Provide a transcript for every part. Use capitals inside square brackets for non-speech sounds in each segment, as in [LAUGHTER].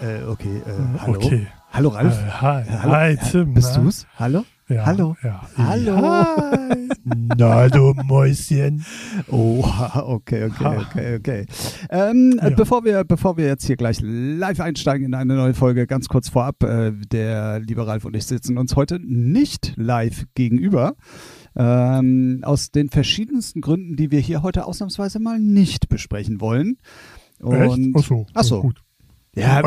äh, äh, ja, äh, okay. Äh, hallo. Okay. Hallo Ralf. Äh, hi, hallo. hi Tim. Bist na? du's? Hallo? Ja, Hallo. Ja. Hallo. Hi. Na, du Mäuschen. Oh, okay, okay, okay, okay. Ähm, äh, Ja. bevor, wir, bevor wir jetzt hier gleich live einsteigen in eine neue Folge, ganz kurz vorab, äh, der liebe Ralf und ich sitzen uns heute nicht live gegenüber. Ähm, aus den verschiedensten Gründen, die wir hier heute ausnahmsweise mal nicht besprechen wollen. Und Echt? Achso. Ach so. Gut. Ja,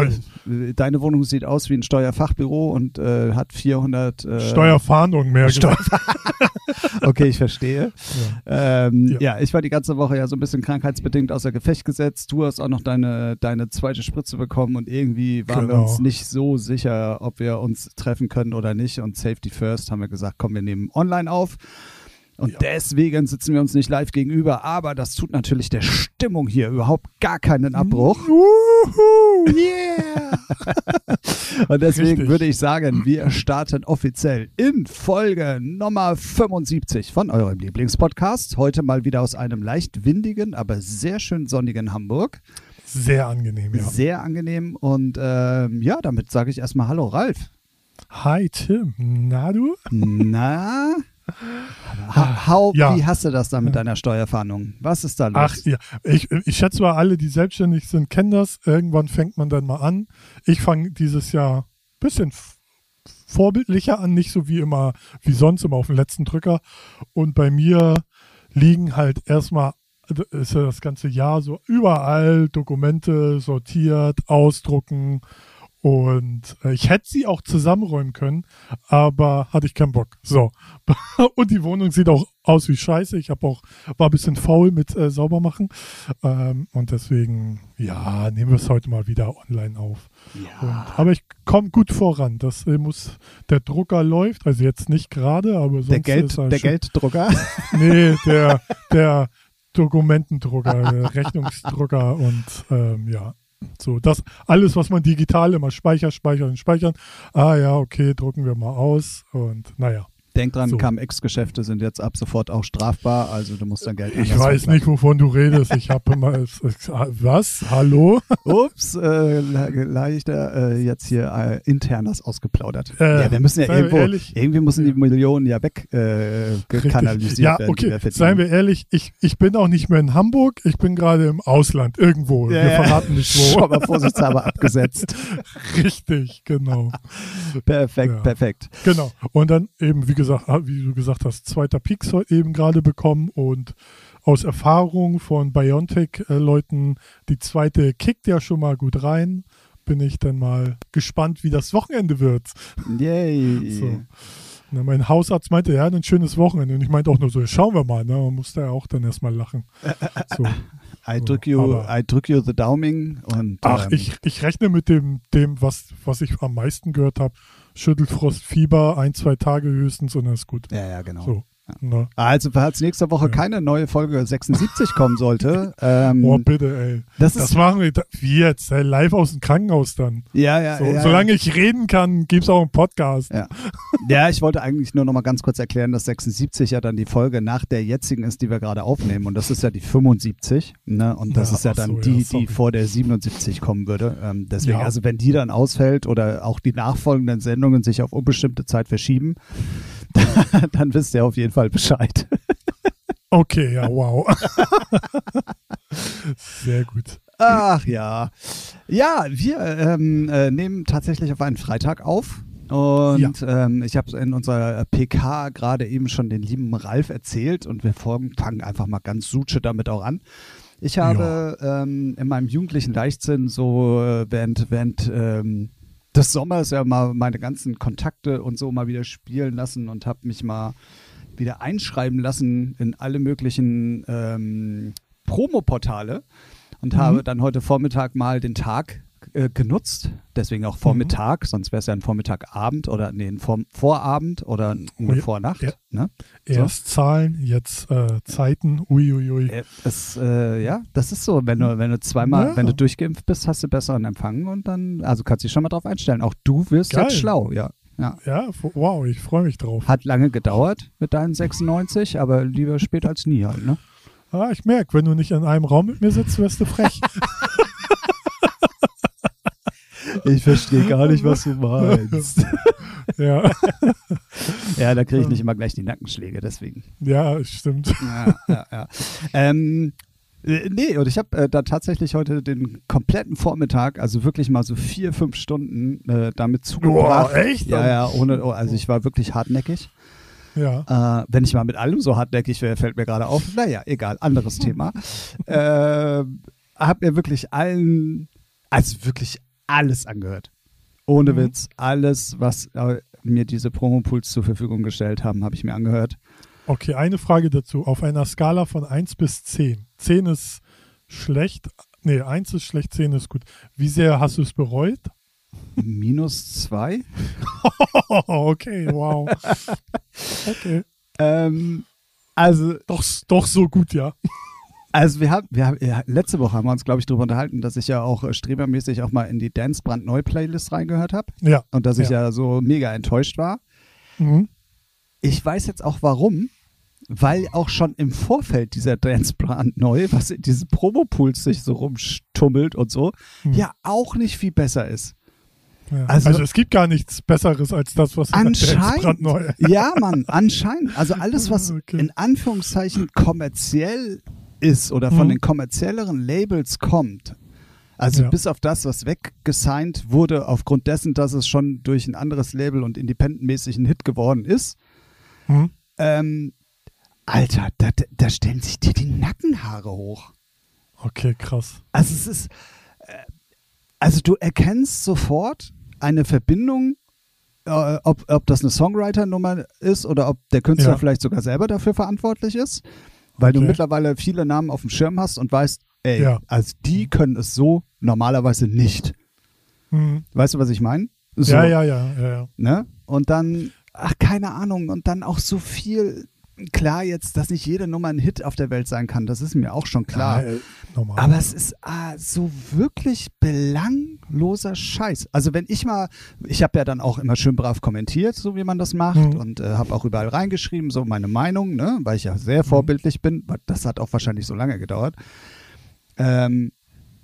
deine Wohnung sieht aus wie ein Steuerfachbüro und äh, hat 400 äh, Steuerfahndung mehr Steuer-. [LAUGHS] Okay, ich verstehe. Ja. Ähm, ja. Ja. ich war die ganze Woche ja so ein bisschen krankheitsbedingt außer Gefecht gesetzt. Du hast auch noch deine, deine zweite Spritze bekommen und irgendwie waren wir Genau. uns nicht so sicher, ob wir uns treffen können oder nicht. Und Safety First haben wir gesagt, komm, wir nehmen online auf. Und Ja. deswegen sitzen wir uns nicht live gegenüber, aber das tut natürlich der Stimmung hier überhaupt gar keinen Abbruch. Wuhu, yeah. [LAUGHS] Und deswegen Richtig. würde ich sagen, wir starten offiziell in Folge Nummer 75 von eurem Lieblingspodcast. Heute mal wieder aus einem leicht windigen, aber sehr schön sonnigen Hamburg. Sehr angenehm, ja. Sehr angenehm. Und ähm, ja, damit sage ich erstmal Hallo Ralf. Hi Tim. Na du? Na? How, Ja. Wie hast du das da mit deiner Steuerfahndung? Was ist da los? Ach ja, ich, ich schätze mal, alle, die selbstständig sind, kennen das. Irgendwann fängt man dann mal an. Ich fange dieses Jahr ein bisschen vorbildlicher an, nicht so wie immer, wie sonst immer auf den letzten Drücker. Und bei mir liegen halt erstmal, also ist ja das ganze Jahr so überall Dokumente sortiert, ausdrucken. Und äh, ich hätte sie auch zusammenräumen können, aber hatte ich keinen Bock. So. [LAUGHS] Und die Wohnung sieht auch aus wie Scheiße. Ich habe auch, war ein bisschen faul mit äh, saubermachen. Ähm, und deswegen, ja, nehmen wir es heute mal wieder online auf. Und, aber ich komme gut voran. Das äh, muss, der Drucker läuft, also jetzt nicht gerade, aber sonst der Geld, ist er der schon, Gelddrucker? [LAUGHS] Nee, der, [LAUGHS] der Dokumentendrucker, der Rechnungsdrucker und ähm, ja. So, das alles, was man digital immer speichert, speichern speichern. Ah ja, okay, drucken wir mal aus und naja. Denk dran, So. KMX-Geschäfte sind jetzt ab sofort auch strafbar, also du musst dein Geld Ich weiß hochladen. nicht, wovon du redest. Ich habe immer. [LAUGHS] Was? Hallo? Ups, äh, le- leider äh, jetzt hier äh, intern das ausgeplaudert. Äh, ja, wir müssen ja irgendwo, ehrlich. irgendwie müssen die Millionen ja weg äh, Ja, werden. okay. Seien wir ehrlich, ich, ich bin auch nicht mehr in Hamburg, ich bin gerade im Ausland, irgendwo. Wir verraten nicht wo. [LAUGHS] Schon mal vorsichtshalber abgesetzt. [LAUGHS] Richtig, genau. Perfekt, Ja. perfekt. Genau. Und dann eben, wie gesagt, ah, wie du gesagt hast, zweiter Peaks eben gerade bekommen und aus Erfahrung von Biontech-Leuten, die zweite kickt ja schon mal gut rein. Bin ich dann mal gespannt, wie das Wochenende wird. Yay. [LAUGHS] So. Na, mein Hausarzt meinte, ja, ein schönes Wochenende. Und ich meinte auch nur so, schauen wir mal. Ne? Man musste ja auch dann erstmal lachen. So. [LAUGHS] I drück you, Aber- I drück you the Dauming und Ach, ähm, ich, ich rechne mit dem, dem was, was ich am meisten gehört habe. Schüttelfrost, Fieber, ein, zwei Tage höchstens und dann ist gut. ja, ja, genau. So. Ne? Also, falls nächste Woche Ja. keine neue Folge 76 kommen sollte, [LAUGHS] ähm, Oh, bitte, ey. das Das machen wir wie jetzt, ey, live aus dem Krankenhaus dann. ja, ja, So, ja, solange ich reden kann, gibt's auch einen Podcast. Ja. Ja, ich wollte eigentlich nur noch mal ganz kurz erklären, dass 76 ja dann die Folge nach der jetzigen ist, die wir gerade aufnehmen. Und das ist ja die 75. Ne? Und das Ja, ist ja dann so, ja, die, die vor der 77 kommen würde. Ähm, deswegen, Ja. also wenn die dann ausfällt oder auch die nachfolgenden Sendungen sich auf unbestimmte Zeit verschieben, [LAUGHS] dann wisst ihr auf jeden Fall Bescheid. [LAUGHS] Okay, ja, wow. [LAUGHS] Sehr gut. Ach ja. Ja, wir ähm, äh, nehmen tatsächlich auf einen Freitag auf. Und ähm, ich habe in unserer PK gerade eben schon den lieben Ralf erzählt und wir folgen- fangen einfach mal ganz suche damit auch an. Ich habe ähm, in meinem jugendlichen Leichtsinn so äh, während, während ähm, des Sommers ja mal meine ganzen Kontakte und so mal wieder spielen lassen und habe mich mal wieder einschreiben lassen in alle möglichen ähm, Promoportale und Mhm. habe dann heute Vormittag mal den Tag äh, genutzt. Deswegen auch Vormittag, sonst wäre es ja ein Vormittagabend oder nee, ein Vor Vorabend oder eine ja. Vornacht. Ja. Ne? Erst Zahlen, jetzt äh, Zeiten. Uiuiui. Äh, Das, äh, ja, das ist so. Wenn du, wenn du zweimal, Ja. wenn du durchgeimpft bist, hast du besseren Empfang und dann, also kannst du dich schon mal drauf einstellen. Auch du wirst Geil. jetzt schlau, ja. Ja. Ja, wow, ich freue mich drauf. Hat lange gedauert mit deinen 96, aber lieber spät als nie halt, ne? Ah, ich merke, wenn du nicht in einem Raum mit mir sitzt, wirst du frech. [LAUGHS] ich verstehe gar nicht, was du meinst. [LAUGHS] ja. [LAUGHS] ja, da kriege ich nicht immer gleich die Nackenschläge, deswegen. Ja, stimmt. Ja, ja, ja. Ähm, äh, nee, und ich habe äh, da tatsächlich heute den kompletten Vormittag, also wirklich mal so vier, fünf Stunden äh, damit zugebracht. Boah, echt? Ja, ja, ohne, oh, also ich war wirklich hartnäckig. Ja. Äh, wenn ich mal mit allem so hartnäckig wäre, fällt mir gerade auf. Naja, egal, anderes Thema. [LAUGHS] äh, hab mir wirklich allen, also wirklich alles angehört. Ohne Mhm. Witz, alles, was äh, mir diese Promopools zur Verfügung gestellt haben, habe ich mir angehört. Okay, eine Frage dazu. Auf einer Skala von 1 bis 10. 10 ist schlecht. Nee, 1 ist schlecht, 10 ist gut. Wie sehr hast du es bereut? Minus zwei. Oh, [LAUGHS] okay, wow. Okay. Ähm, also, Doch, doch so gut, ja. also wir haben, wir haben ja, letzte Woche haben wir uns, glaube ich, darüber unterhalten, dass ich ja auch äh, strebermäßig auch mal in die Dance brandneu Playlist reingehört habe Ja. und dass ich Ja. ja so mega enttäuscht war. Mhm. Ich weiß jetzt auch warum, weil auch schon im Vorfeld dieser Dance brandneu, was in diesen Promopools sich so rumstummelt und so, Hm. ja auch nicht viel besser ist. Ja. Also- Also, es gibt gar nichts Besseres als das, was Anscheinend. brandneu [LAUGHS] Ja, Mann, anscheinend. Also alles, was Okay. in Anführungszeichen kommerziell ist oder von Mhm. den kommerzielleren Labels kommt. Also Ja. bis auf das, was weggesigned wurde, aufgrund dessen, dass es schon durch ein anderes Label und independentmäßig ein Hit geworden ist. Mhm. Ähm, Alter, da, da stellen sich dir die Nackenhaare hoch. Okay, krass. Also es ist, äh, also du erkennst sofort eine Verbindung, äh, ob, ob das eine Songwriter-Nummer ist oder ob der Künstler Ja. vielleicht sogar selber dafür verantwortlich ist, weil du Okay. mittlerweile viele Namen auf dem Schirm hast und weißt, ey, Ja. also die können es so normalerweise nicht. Mhm. Weißt du, was ich meine? So, Ja, ja, ja, ja, ja. Ne? Und dann, ach, keine Ahnung, und dann auch so viel, klar jetzt, dass nicht jede Nummer ein Hit auf der Welt sein kann, das ist mir auch schon klar. Ja, äh, normal. Aber es ist ah, so wirklich belangloser Scheiß. Also wenn ich mal, ich habe ja dann auch immer schön brav kommentiert, so wie man das macht Mhm. und äh, habe auch überall reingeschrieben, so meine Meinung, ne, weil ich ja sehr Mhm. vorbildlich bin. Das hat auch wahrscheinlich so lange gedauert. Ähm,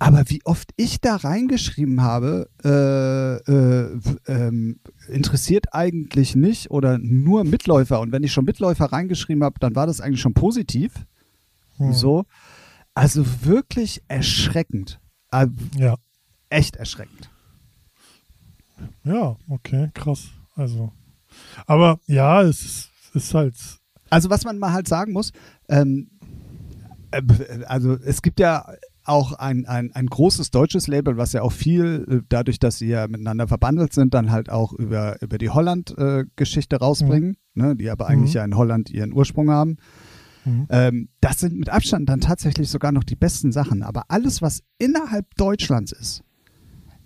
aber wie oft ich da reingeschrieben habe, äh, äh, ähm, interessiert eigentlich nicht oder nur Mitläufer. Und wenn ich schon Mitläufer reingeschrieben habe, dann war das eigentlich schon positiv. Mhm. So. Also wirklich erschreckend. Äh, Ja. echt erschreckend. Ja, okay, krass. Also. Aber ja, es ist, ist halt. Also was man mal halt sagen muss, ähm, äh, also es gibt ja auch ein, ein, ein großes deutsches Label, was ja auch viel, äh, dadurch, dass sie ja miteinander verbandelt sind, dann halt auch über, über die Holland-Geschichte rausbringen, ne, die aber eigentlich Mhm. ja in Holland ihren Ursprung haben. Mhm. Ähm, das sind mit Abstand dann tatsächlich sogar noch die besten Sachen. Aber alles, was innerhalb Deutschlands ist,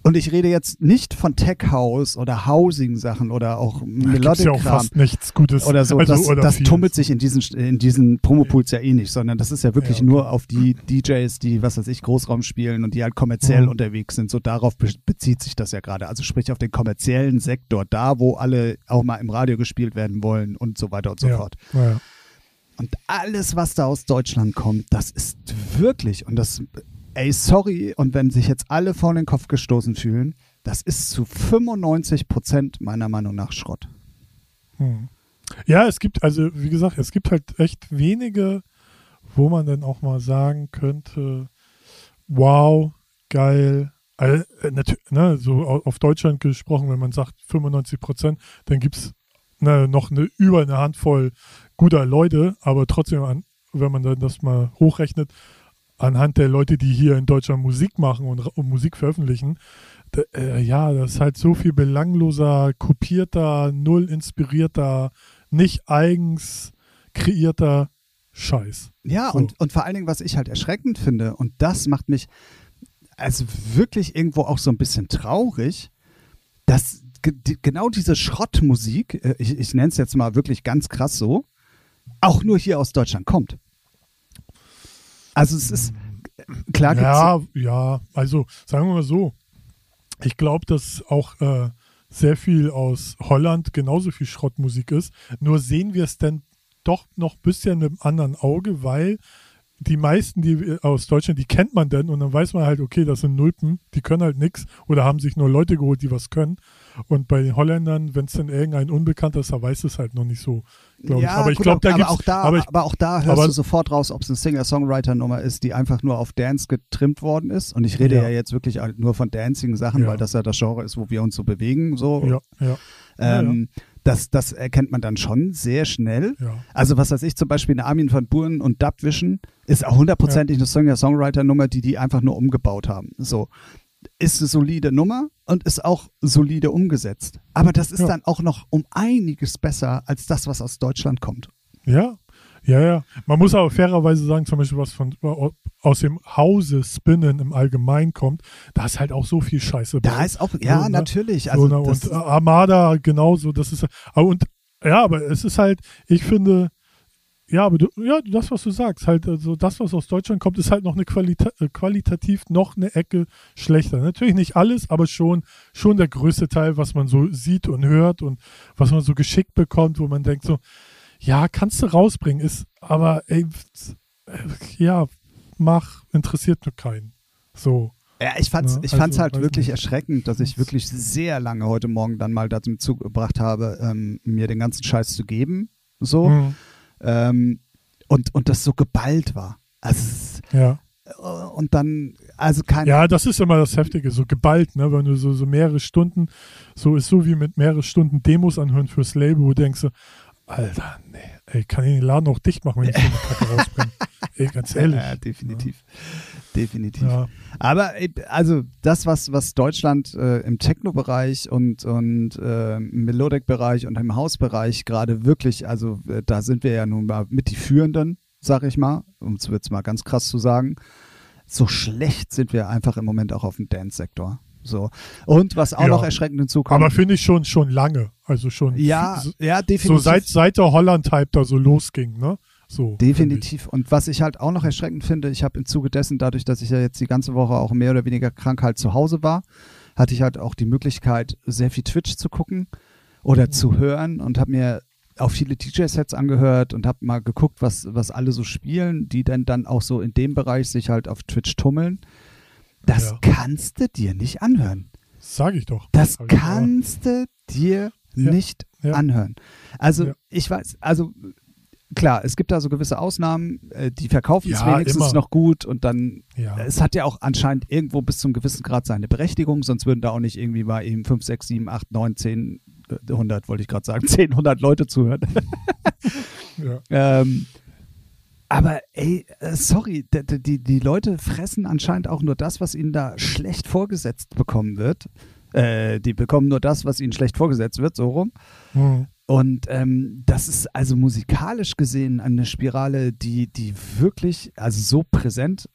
und ich rede jetzt nicht von Tech House oder Housing-Sachen oder auch gibt's ja auch fast nichts Gutes. oder so, Also, das, oder das tummelt sich in diesen, in diesen Promopools ja eh nicht, sondern das ist ja wirklich Ja, okay. nur auf die DJs, die, was weiß ich, Großraum spielen und die halt kommerziell Mhm. unterwegs sind. So darauf be bezieht sich das ja gerade. Also sprich auf den kommerziellen Sektor, da wo alle auch mal im Radio gespielt werden wollen und so weiter und so ja. fort. Ja. Und alles, was da aus Deutschland kommt, das ist wirklich, und das, ey, sorry, und wenn sich jetzt alle vor den Kopf gestoßen fühlen, das ist zu 95 Prozent meiner Meinung nach Schrott. Hm. Ja, es gibt, also wie gesagt, es gibt halt echt wenige, wo man dann auch mal sagen könnte, wow, geil. Also, ne, so au- auf Deutschland gesprochen, wenn man sagt 95 Prozent, dann gibt es ne, noch eine, über eine Handvoll guter Leute, aber trotzdem, wenn man dann das mal hochrechnet, anhand der Leute, die hier in Deutschland Musik machen und, und Musik veröffentlichen, da, äh, ja, das ist halt so viel belangloser, kopierter, null inspirierter, nicht eigens kreierter Scheiß. Ja, So. und, und vor allen Dingen, was ich halt erschreckend finde, und das macht mich also wirklich irgendwo auch so ein bisschen traurig, dass genau diese Schrottmusik, äh, ich, ich nenne es jetzt mal wirklich ganz krass so, auch nur hier aus Deutschland kommt. Also es ist, klar ja, ja, also sagen wir mal so, ich glaube, dass auch äh, sehr viel aus Holland genauso viel Schrottmusik ist, nur sehen wir es denn doch noch ein bisschen mit einem anderen Auge, weil die meisten, die aus Deutschland, die kennt man denn und dann weiß man halt, okay, das sind Nulpen, die können halt nichts oder haben sich nur Leute geholt, die was können. Und bei den Holländern, wenn es denn irgendein Unbekannter ist, da weiß es halt noch nicht so, glaube ja, ich. Aber ich glaube, da auch da, aber aber auch da hörst aber- du sofort raus, ob es eine Singer-Songwriter-Nummer ist, die einfach nur auf Dance getrimmt worden ist. Und ich rede ja, Ja. jetzt wirklich nur von Dancing-Sachen, Ja. weil das ja das Genre ist, wo wir uns so bewegen. So. ja, ja, Ja, Ähm, Das, das erkennt man dann schon sehr schnell. ja. Also was weiß ich, zum Beispiel eine Armin van Buuren und Dubvision ist auch hundertprozentig eine Singer-Songwriter-Nummer, die die einfach nur umgebaut haben. So. Ist eine solide Nummer und ist auch solide umgesetzt. Aber das ist Ja. dann auch noch um einiges besser als das, was aus Deutschland kommt. Ja, ja, ja. Man muss aber fairerweise sagen, zum Beispiel, was von aus dem Hause Spinnen im Allgemeinen kommt, da ist halt auch so viel Scheiße Da bei. ist auch, ja, ne? natürlich. Also so, und Armada genauso, das ist aber und ja, aber es ist halt, ich finde, ja, aber du, ja, das, was du sagst, halt, also das, was aus Deutschland kommt, ist halt noch eine Qualita äh, qualitativ noch eine Ecke schlechter. Natürlich nicht alles, aber schon, schon der größte Teil, was man so sieht und hört und was man so geschickt bekommt, wo man denkt so, ja, kannst du rausbringen, ist, aber ey, ja, mach, interessiert nur keinen. So. Ja, ich fand's, Ja, ich also, fand's halt wirklich nicht. erschreckend, dass ich wirklich sehr lange heute Morgen dann mal dazu zugebracht habe, ähm, mir den ganzen Scheiß zu geben. So. Hm, Ähm, und, und das so geballt war. Also, ja. äh, und dann, also kein. Ja, das ist immer das Heftige, so geballt, ne? Wenn du so, so mehrere Stunden, so ist so wie mit mehrere Stunden Demos anhören fürs Label, wo du denkst so, Alter, nee, ey, kann ich den Laden auch dicht machen, wenn ich so eine Kacke rausbringe. [LAUGHS] ey, ganz ehrlich. Ja, definitiv. Definitiv. Ja, Aber äh, also das, was, was Deutschland äh, im Techno-Bereich und, und äh, im Melodic-Bereich und im Hausbereich gerade wirklich, also äh, da sind wir ja nun mal mit die Führenden, sag ich mal, um es jetzt mal ganz krass zu sagen. So schlecht sind wir einfach im Moment auch auf dem Dance-Sektor. So. Und was auch Ja. noch erschreckend hinzukommt. aber finde ich schon, schon lange. Also schon. ja, so, ja, definitiv. so seit, seit der Holland-Hype da so losging, ne? So. Definitiv. Und was ich halt auch noch erschreckend finde, ich habe im Zuge dessen, dadurch, dass ich ja jetzt die ganze Woche auch mehr oder weniger krank halt zu Hause war, hatte ich halt auch die Möglichkeit, sehr viel Twitch zu gucken oder zu hören und habe mir auch viele DJ-Sets angehört und habe mal geguckt, was, was alle so spielen, die dann dann auch so in dem Bereich sich halt auf Twitch tummeln. Das Ja. kannst du dir nicht anhören. Sag ich doch. Das Sag kannst du dir Ja, nicht ja. anhören. Also ich weiß, also klar, es gibt da so gewisse Ausnahmen, äh, die verkaufen es wenigstens immer. noch gut und dann, Ja. es hat ja auch anscheinend irgendwo bis zum gewissen Grad seine Berechtigung, sonst würden da auch nicht irgendwie mal eben 5, 6, 7, 8, 9, 10, äh, 100 wollte ich gerade sagen, [LAUGHS] 10, 100 Leute zuhören. ja. [LAUGHS] ähm, aber ey, äh, sorry, die, die Leute fressen anscheinend auch nur das, was ihnen da schlecht vorgesetzt bekommen wird. Äh, die bekommen nur das, was ihnen schlecht vorgesetzt wird, so rum. Hm. Und ähm, das ist also musikalisch gesehen eine Spirale, die, die wirklich, also so präsent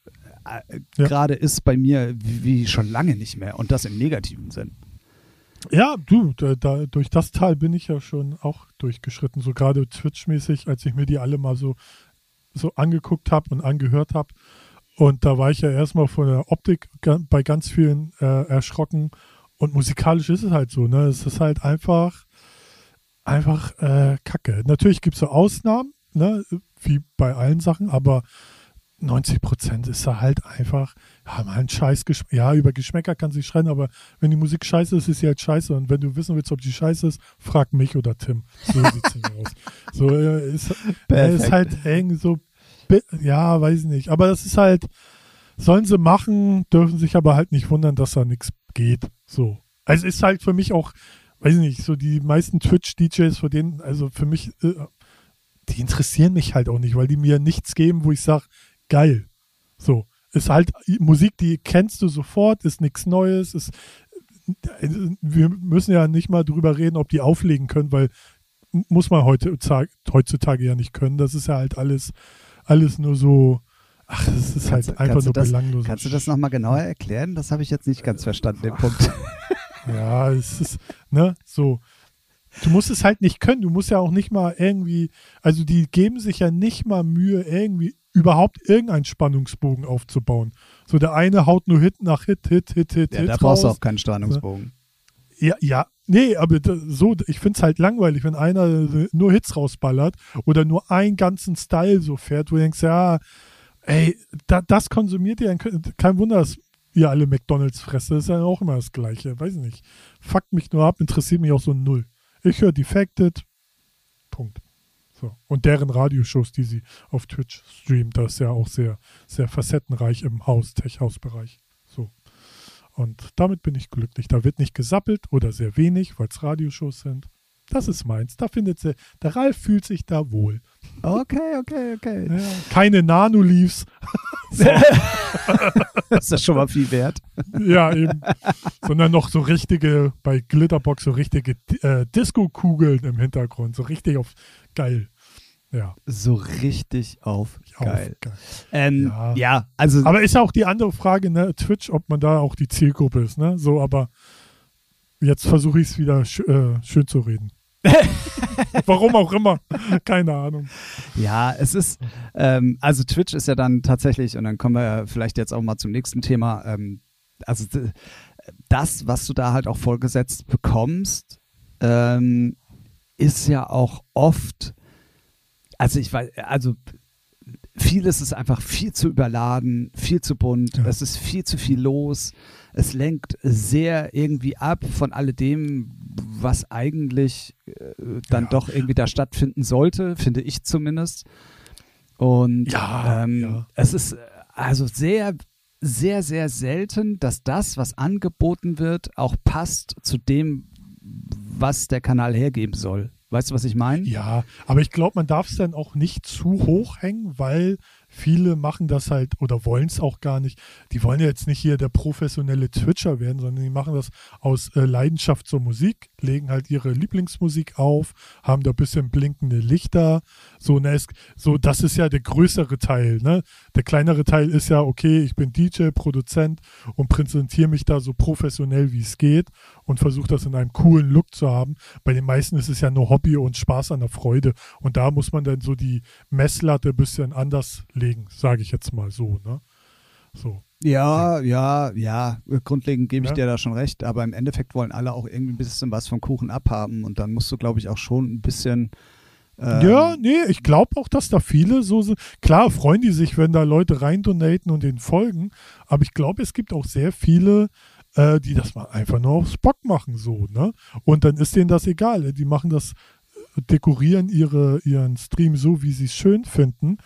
äh, Ja. gerade ist bei mir wie, wie schon lange nicht mehr. Und das im negativen Sinn. Ja, du, da, da, durch das Tal bin ich ja schon auch durchgeschritten, so gerade Twitch-mäßig, als ich mir die alle mal so, so angeguckt habe und angehört habe. Und da war ich ja erstmal von der Optik bei ganz vielen äh, erschrocken. Und musikalisch ist es halt so, ne? Es ist halt einfach, einfach äh, Kacke. Natürlich gibt es so Ausnahmen, ne? Wie bei allen Sachen, aber 90 Prozent ist da halt einfach, ja, mal ein scheiß. Ja, über Geschmäcker kann sich schreien, aber wenn die Musik scheiße ist, ist sie halt scheiße. Und wenn du wissen willst, ob die scheiße ist, frag mich oder Tim. So sieht's [LAUGHS] nämlich aus. So, äh, ist, äh, ist halt eng, so, ja, weiß ich nicht. Aber das ist halt, sollen sie machen, dürfen sich aber halt nicht wundern, dass da nichts geht. So. Also ist halt für mich auch, weiß ich nicht, so die meisten Twitch-DJs, vor denen, also für mich, äh, die interessieren mich halt auch nicht, weil die mir nichts geben, wo ich sage, geil. So. Ist halt Musik, die kennst du sofort, ist nichts Neues, ist, wir müssen ja nicht mal drüber reden, ob die auflegen können, weil muss man heute, heutzutage ja nicht können. Das ist ja halt alles, alles nur so, ach, das ist Kannst halt einfach nur das- belanglos. Kannst du das nochmal genauer erklären? Das habe ich jetzt nicht ganz verstanden, den Punkt. [LAUGHS] Ja, es ist, ne, so. Du musst es halt nicht können. Du musst ja auch nicht mal irgendwie, also die geben sich ja nicht mal Mühe, irgendwie überhaupt irgendeinen Spannungsbogen aufzubauen. So der eine haut nur Hit nach Hit, Hit, Hit, Hit, Ja, Hit da brauchst du auch keinen Spannungsbogen. Ja, ja, nee, aber so, ich finde es halt langweilig, wenn einer nur Hits rausballert oder nur einen ganzen Style so fährt, wo du denkst, ja, Ey, da, das konsumiert ihr, kein Wunder, dass ihr alle McDonalds fresst. Das ist ja auch immer das Gleiche. Weiß ich nicht. Fuckt mich nur ab, interessiert mich auch so null. Ich höre Defected. Punkt. So. Und deren Radioshows, die sie auf Twitch streamt, das ist ja auch sehr, sehr facettenreich im Haus, Tech-Haus-Bereich. So. Und damit bin ich glücklich. Da wird nicht gesappelt oder sehr wenig, weil es Radioshows sind. Das ist meins. Da findet sie, der Ralf fühlt sich da wohl. Okay, okay, okay. Ja, keine Nano-Leaves. [LAUGHS] das ist schon mal viel wert. ja, eben. Sondern noch so richtige, bei Glitterbox, so richtige äh, Disco-Kugeln im Hintergrund. So richtig auf geil. Ja. So richtig auf, auf geil. geil. Ähm, ja. ja. also. Aber ist ja auch die andere Frage, ne, Twitch, ob man da auch die Zielgruppe ist, ne? So, aber jetzt versuche ich es wieder sch äh, schön zu reden. [LAUGHS] Warum auch immer. Keine Ahnung. Ja, es ist, ähm, also Twitch ist ja dann tatsächlich, und dann kommen wir ja vielleicht jetzt auch mal zum nächsten Thema, ähm, also das, was du da halt auch vorgesetzt bekommst, ähm, ist ja auch oft, also ich weiß, also vieles ist einfach viel zu überladen, viel zu bunt, ja. es ist viel zu viel los, es lenkt sehr irgendwie ab von alledem, was eigentlich äh, dann ja. doch irgendwie da stattfinden sollte, finde ich zumindest. Und ja, ähm, es ist also sehr, sehr, sehr selten, dass das, was angeboten wird, auch passt zu dem, was der Kanal hergeben soll. Weißt du, was ich meine? Ja, aber ich glaube, man darf es dann auch nicht zu hoch hängen, weil viele machen das halt oder wollen es auch gar nicht. Die wollen ja jetzt nicht hier der professionelle Twitcher werden, sondern die machen das aus äh, Leidenschaft zur Musik, legen halt ihre Lieblingsmusik auf, haben da ein bisschen blinkende Lichter. So, ne, es, so, das ist ja der größere Teil. Ne? Der kleinere Teil ist ja, okay, ich bin DJ, Produzent und präsentiere mich da so professionell wie es geht und versuche das in einem coolen Look zu haben. Bei den meisten ist es ja nur Hobby und Spaß an der Freude. Und da muss man dann so die Messlatte ein bisschen anders legen sage ich jetzt mal so, ne? So. Ja, ja, ja, grundlegend gebe ich ja. dir da schon recht, aber im Endeffekt wollen alle auch irgendwie ein bisschen was vom Kuchen abhaben und dann musst du, glaube ich, auch schon ein bisschen. Ähm ja, nee, ich glaube auch, dass da viele so sind. Klar freuen die sich, wenn da Leute rein donaten und denen folgen, aber ich glaube, es gibt auch sehr viele, äh, die das mal einfach nur aufs Bock machen, so, ne? Und dann ist denen das egal. Die machen das, äh, dekorieren ihre, ihren Stream so, wie sie es schön finden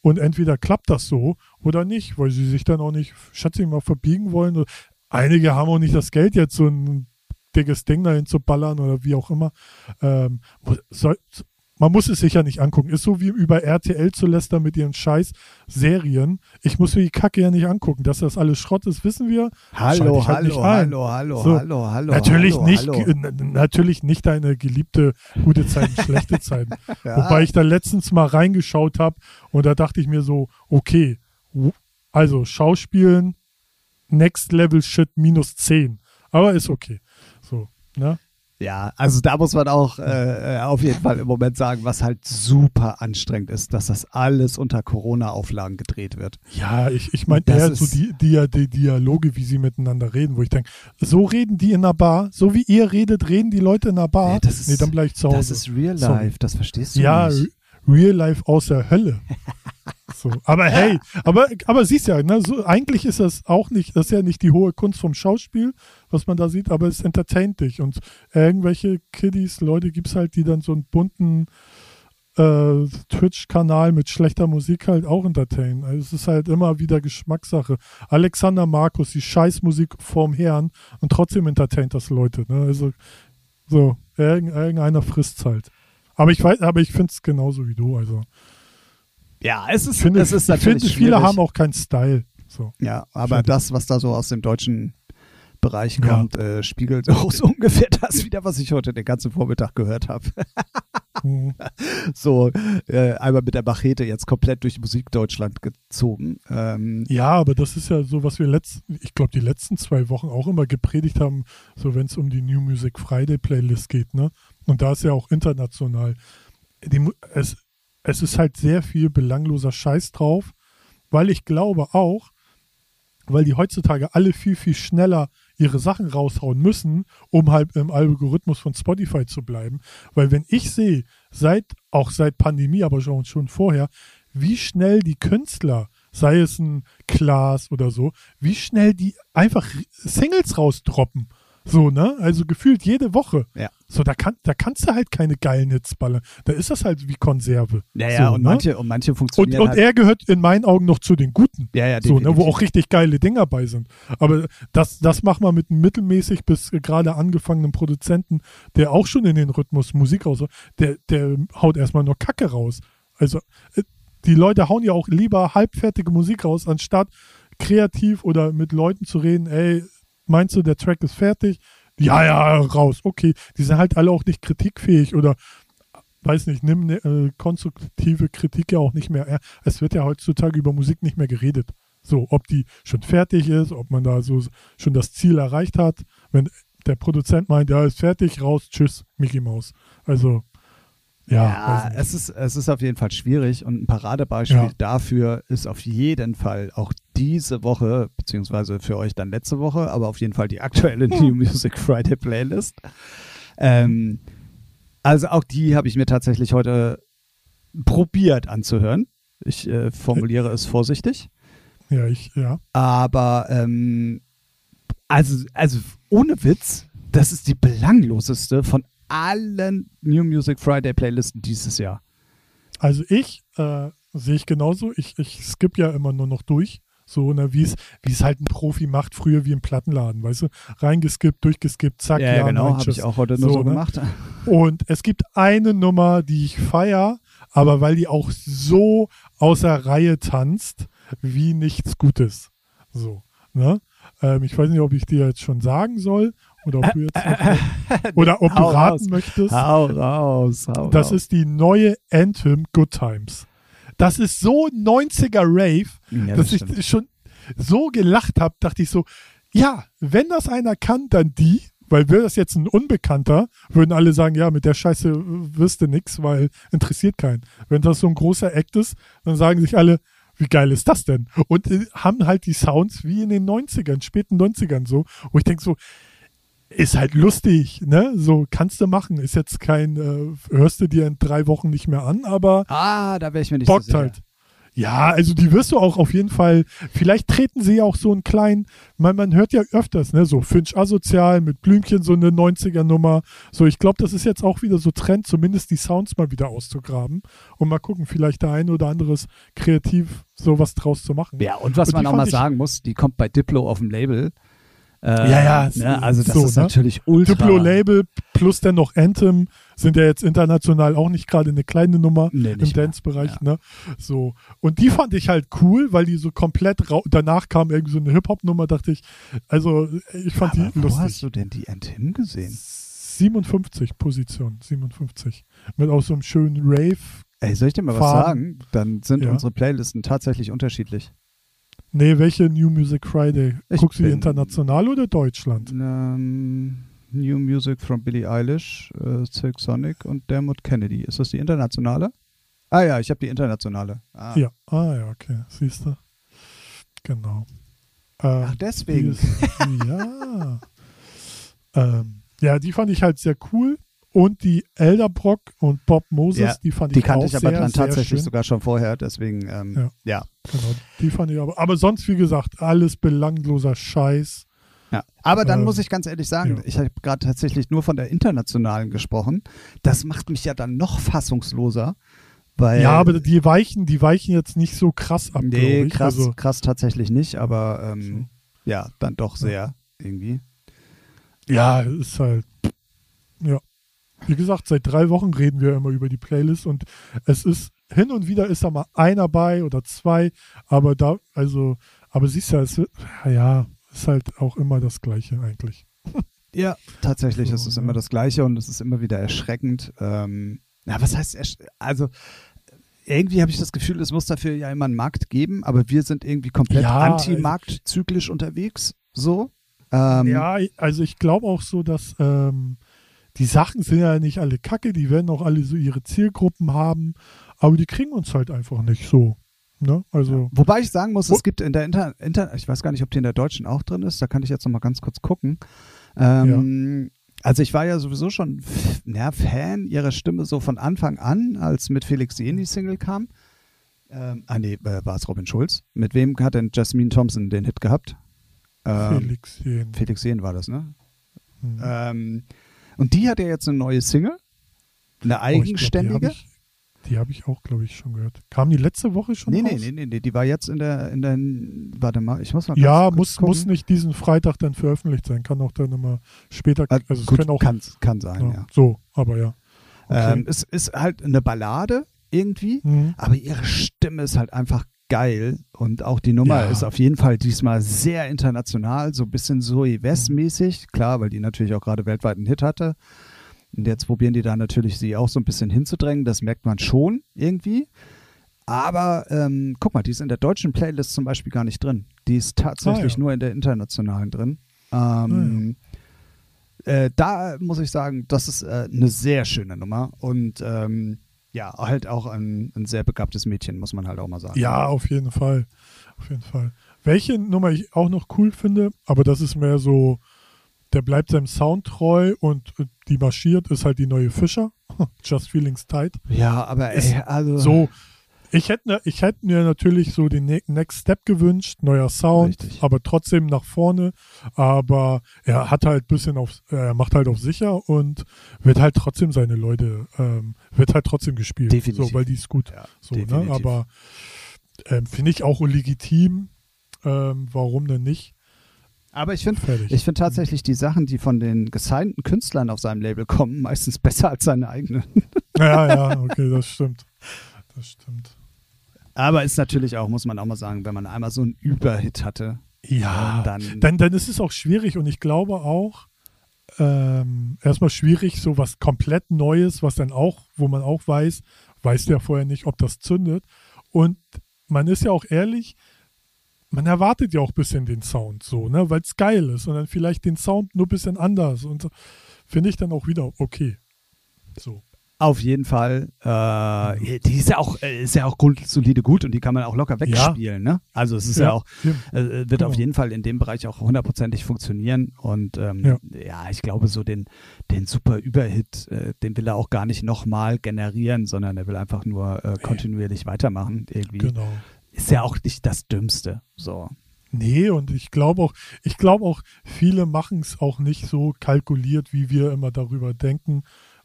und entweder klappt das so oder nicht, weil sie sich dann auch nicht, schätze ich mal, verbiegen wollen. Einige haben auch nicht das Geld, jetzt so ein dickes Ding dahin zu ballern oder wie auch immer. Ähm, soll, man muss es sich ja nicht angucken. Ist so wie über RTL zu lästern mit ihren scheiß Serien. Ich muss mir die Kacke ja nicht angucken. Dass das alles Schrott ist, wissen wir. Hallo, halt hallo, hallo, hallo, so, hallo, hallo. Natürlich hallo, nicht, hallo. natürlich nicht deine geliebte gute Zeiten, [LAUGHS] schlechte Zeiten. ja. Wobei ich da letztens mal reingeschaut habe und da dachte ich mir so, okay, also Schauspielen, Next Level Shit minus 10. Aber ist okay. So, ne? Ja, also da muss man auch äh, auf jeden Fall im Moment sagen, was halt super anstrengend ist, dass das alles unter Corona-Auflagen gedreht wird. Ja, ich, ich meine eher so die, die, die Dialoge, wie sie miteinander reden, wo ich denke, so reden die in einer Bar, so wie ihr redet, reden die Leute in einer Bar. Nee, das ist, nee dann bleib ich zu Hause. Das ist Real Life, so. das verstehst du ja, nicht. Ja, Real Life aus der Hölle. [LAUGHS] So. Aber hey, aber, aber siehst ja, ne, so, eigentlich ist das auch nicht, das ist ja nicht die hohe Kunst vom Schauspiel, was man da sieht, aber es entertaint dich. Und irgendwelche Kiddies, Leute gibt es halt, die dann so einen bunten äh, Twitch-Kanal mit schlechter Musik halt auch entertainen. Also es ist halt immer wieder Geschmackssache. Alexander Markus, die Scheißmusik vorm Herrn und trotzdem entertaint das Leute. Ne? Also so, irgendeiner frisst halt. Aber ich weiß, aber ich finde es genauso wie du. Also ja, es ist, finde, es ist natürlich. Ich finde, viele haben auch keinen Style. So. Ja, aber finde. das, was da so aus dem deutschen Bereich kommt, ja. äh, spiegelt auch [LAUGHS] so ungefähr das wieder, was ich heute den ganzen Vormittag gehört habe. [LAUGHS] mhm. So, äh, einmal mit der Machete jetzt komplett durch Musikdeutschland gezogen. Ähm, ja, aber das ist ja so, was wir letzten, ich glaube, die letzten zwei Wochen auch immer gepredigt haben, so wenn es um die New Music Friday Playlist geht, ne? Und da ist ja auch international. Die, es, es ist halt sehr viel belangloser Scheiß drauf, weil ich glaube auch, weil die heutzutage alle viel, viel schneller ihre Sachen raushauen müssen, um halt im Algorithmus von Spotify zu bleiben. Weil wenn ich sehe, seit, auch seit Pandemie, aber schon, schon vorher, wie schnell die Künstler sei es ein Klaas oder so, wie schnell die einfach Singles rausdroppen. So, ne? Also gefühlt jede Woche. Ja. So, da, kann, da kannst du halt keine geilen Hits ballern. Da ist das halt wie Konserve. Ja, ja, so, und, ne? manche, und manche Und, funktionieren und halt. er gehört in meinen Augen noch zu den Guten. ja, ja, So, ne, wo definitiv. auch richtig geile Dinger bei sind. Aber das, das macht man mit einem mittelmäßig bis gerade angefangenen Produzenten, der auch schon in den Rhythmus Musik raus, der, der haut erstmal nur Kacke raus. Also, äh, die Leute hauen ja auch lieber halbfertige Musik raus, anstatt kreativ oder mit Leuten zu reden, ey, meinst du, der Track ist fertig? Ja, ja, raus, okay. Die sind halt alle auch nicht kritikfähig oder weiß nicht, nimm ne, äh, konstruktive Kritik ja auch nicht mehr. Es wird ja heutzutage über Musik nicht mehr geredet. So, ob die schon fertig ist, ob man da so schon das Ziel erreicht hat. Wenn der Produzent meint, ja, ist fertig, raus, tschüss, Mickey Mouse. Also, ja. Ja, es ist, es ist auf jeden Fall schwierig und ein Paradebeispiel Ja. dafür ist auf jeden Fall auch diese Woche, beziehungsweise für euch dann letzte Woche, aber auf jeden Fall die aktuelle [LAUGHS] New Music Friday Playlist. Ähm, also auch die habe ich mir tatsächlich heute probiert anzuhören. Ich äh, formuliere es vorsichtig. ja, ich, ja. Aber ähm, also, also ohne Witz, das ist die belangloseste von allen New Music Friday Playlisten dieses Jahr. Also ich äh, sehe ich genauso. Ich, ich skippe ja immer nur noch durch. So, ne, wie es, wie es halt ein Profi macht, früher wie im Plattenladen, weißt du? Reingeskippt, durchgeskippt, zack, ja, Ja, genau, habe ich auch heute nur So, so, ne? gemacht. [LAUGHS] Und es gibt eine Nummer, die ich feier, aber weil die auch so außer Reihe tanzt, wie nichts Gutes. So, ne? Ähm, ich weiß nicht, ob ich dir jetzt schon sagen soll oder ob du jetzt [LAUGHS] oder ob du raten raus. möchtest. Hau raus, hau Das raus. ist die neue Anthem Good Times. Das ist so 90er Rave, ja, dass das ich stimmt. schon so gelacht habe, dachte ich so, ja, wenn das einer kann, dann die, weil wäre das jetzt ein Unbekannter, würden alle sagen, ja, mit der Scheiße wirst du nix, weil interessiert keinen. Wenn das so ein großer Act ist, dann sagen sich alle, wie geil ist das denn? Und äh, haben halt die Sounds wie in den 90ern, späten 90ern so, wo ich denke so, ist halt lustig, ne? So kannst du machen. Ist jetzt kein, äh, hörst du dir in drei Wochen nicht mehr an, aber Ah, da wäre ich mir nicht bockt so sicher. halt. Ja, also die wirst du auch auf jeden Fall, vielleicht treten sie ja auch so einen kleinen, man, man hört ja öfters, ne, so Finch asozial mit Blümchen, so eine 90er-Nummer. So, ich glaube, das ist jetzt auch wieder so Trend, zumindest die Sounds mal wieder auszugraben und mal gucken, vielleicht der eine oder andere ist kreativ sowas draus zu machen. Ja, und was Und man auch mal sagen muss, die kommt bei Diplo auf dem Label. Äh, Ja, ja, Ne, also das so, ist ne? natürlich ultra. Diplo-Label plus dann noch Anthem sind ja jetzt international auch nicht gerade eine kleine Nummer Nee, im. Dance-Bereich, ne? So. Und die fand ich halt cool, weil die so komplett rau danach kam irgendwie so eine Hip-Hop-Nummer, dachte ich, also ich fand Aber die wo lustig. hast du denn die Anthem gesehen? 57 Position, 57. Mit auch so einem schönen Rave. Ey, soll ich dir mal was Farben. sagen? Dann sind Ja. unsere Playlisten tatsächlich unterschiedlich. Nee, welche New Music Friday? Ich Guckst du die international oder Deutschland? Ähm, New Music from Billie Eilish, äh, Silk Sonic und Dermot Kennedy. Ist das die internationale? Ah ja, ich habe die internationale. Ah. Ja. Ah ja, okay. Siehst du. Genau. Ähm, Ach, deswegen. ist, ja. [LAUGHS] ähm, ja, die fand ich halt sehr cool. Und die Elderbrock und Bob Moses, Ja, die fand Die ich kannte auch ich aber sehr, dann sehr tatsächlich schön. sogar schon vorher, deswegen, ähm, Ja. ja. Genau, die fand ich aber. Aber sonst, wie gesagt, alles belangloser Scheiß. Ja, aber dann Ähm, muss ich ganz ehrlich sagen, ja. ich habe gerade tatsächlich nur von der internationalen gesprochen. Das macht mich ja dann noch fassungsloser, weil ja, aber die weichen, die weichen jetzt nicht so krass ab, nee, krass, Also, krass tatsächlich nicht, aber ähm, ja, dann doch sehr irgendwie. ja, ist halt. Ja. Wie gesagt, seit drei Wochen reden wir immer über die Playlist und es ist hin und wieder ist da mal einer bei oder zwei, aber da, also, aber siehst ja, es ja, ist halt auch immer das Gleiche eigentlich. [LAUGHS] Ja, tatsächlich So, ist es ne? immer das Gleiche und es ist immer wieder erschreckend. Ähm, ja, was heißt, ersch also irgendwie habe ich das Gefühl, es muss dafür ja immer einen Markt geben, aber wir sind irgendwie komplett Ja, anti-marktzyklisch unterwegs, so. Ähm, Ja, also ich glaube auch so, dass ähm, die Sachen sind ja nicht alle kacke, die werden auch alle so ihre Zielgruppen haben, aber die kriegen uns halt einfach nicht so. Ne? Also, Wobei ich sagen muss, Oh. es gibt in der Inter, Inter ich weiß gar nicht, ob die in der deutschen auch drin ist, da kann ich jetzt noch mal ganz kurz gucken. Ähm, Also ich war ja sowieso schon ja, Fan ihrer Stimme so von Anfang an, als mit Felix Jen die Single kam. Ähm, ah nee, äh, war es Robin Schulz. Mit wem hat denn Jasmine Thompson den Hit gehabt? Ähm, Felix Jen. Felix Jen war das, ne? Mhm. Ähm, und die hat ja jetzt eine neue Single. Eine eigenständige. Oh, glaub, die habe ich, hab ich, auch, glaube ich, schon gehört. Kam die letzte Woche schon nee, raus? Nee, nee, nee, die war jetzt in der, in der, warte mal, ich muss mal Ja, muss, muss nicht diesen Freitag dann veröffentlicht sein. Kann auch dann immer später, ah, also gut, es auch, kann, kann sein, ja, ja. So, aber ja. Okay. Ähm, es ist halt eine Ballade irgendwie, mhm. aber ihre Stimme ist halt einfach geil und auch die Nummer ja. ist auf jeden Fall diesmal sehr international, so ein bisschen Zoe West-mäßig, klar, weil die natürlich auch gerade weltweit einen Hit hatte. Und jetzt probieren die da natürlich sie auch so ein bisschen hinzudrängen, das merkt man schon irgendwie. Aber ähm, guck mal, die ist in der deutschen Playlist zum Beispiel gar nicht drin. Die ist tatsächlich ah, ja. nur in der internationalen drin. Ähm, ah, ja. äh, da muss ich sagen, das ist äh, eine sehr schöne Nummer. Und ähm, ja, halt auch ein, ein, sehr begabtes Mädchen, muss man halt auch mal sagen. Ja, auf jeden Fall. Auf jeden Fall. Welche Nummer ich auch noch cool finde, aber das ist mehr so, der bleibt seinem Sound treu und die marschiert, ist halt die neue Fischer. [LAUGHS] Just Feelings Tight. Ja, aber ey, also. So, ich hätte, ne, ich hätte mir natürlich so den ne-, Next Step gewünscht, neuer Sound, Richtig. aber trotzdem nach vorne. Aber er hat halt bisschen auf, er macht halt auf sicher und wird halt trotzdem seine Leute, ähm, wird halt trotzdem gespielt. Definitiv. So, weil die ist gut. Ja, so, ne? Aber ähm, finde ich auch legitim. Ähm, warum denn nicht? Aber ich finde ich tatsächlich die Sachen, die von den gesignten Künstlern auf seinem Label kommen, meistens [LAUGHS] besser als seine eigenen. Ja, ja, okay, das stimmt. Das stimmt. Aber ist natürlich auch, muss man auch mal sagen, wenn man einmal so einen Überhit hatte. Ja, dann, dann, dann ist es auch schwierig und ich glaube auch, ähm, erstmal schwierig, so was komplett Neues, was dann auch, wo man auch weiß, weiß ja vorher nicht, ob das zündet. Und man ist ja auch ehrlich, man erwartet ja auch ein bisschen den Sound so, ne, weil es geil ist und dann vielleicht den Sound nur ein bisschen anders und so. finde ich dann auch wieder okay. So. Auf jeden Fall. Äh, die ist ja auch, äh, ist ja auch grundsolide gut und die kann man auch locker wegspielen. Ja. Ne? Also es ist ja, ja auch, äh, wird genau. auf jeden Fall in dem Bereich auch hundertprozentig funktionieren. Und ähm, ja. ja. ich glaube, so den, den super Überhit, äh, den will er auch gar nicht nochmal generieren, sondern er will einfach nur äh, kontinuierlich weitermachen. Irgendwie. Genau. Ist ja auch nicht das Dümmste. So. Nee, und ich glaube auch, ich glaube auch, viele machen es auch nicht so kalkuliert, wie wir immer darüber denken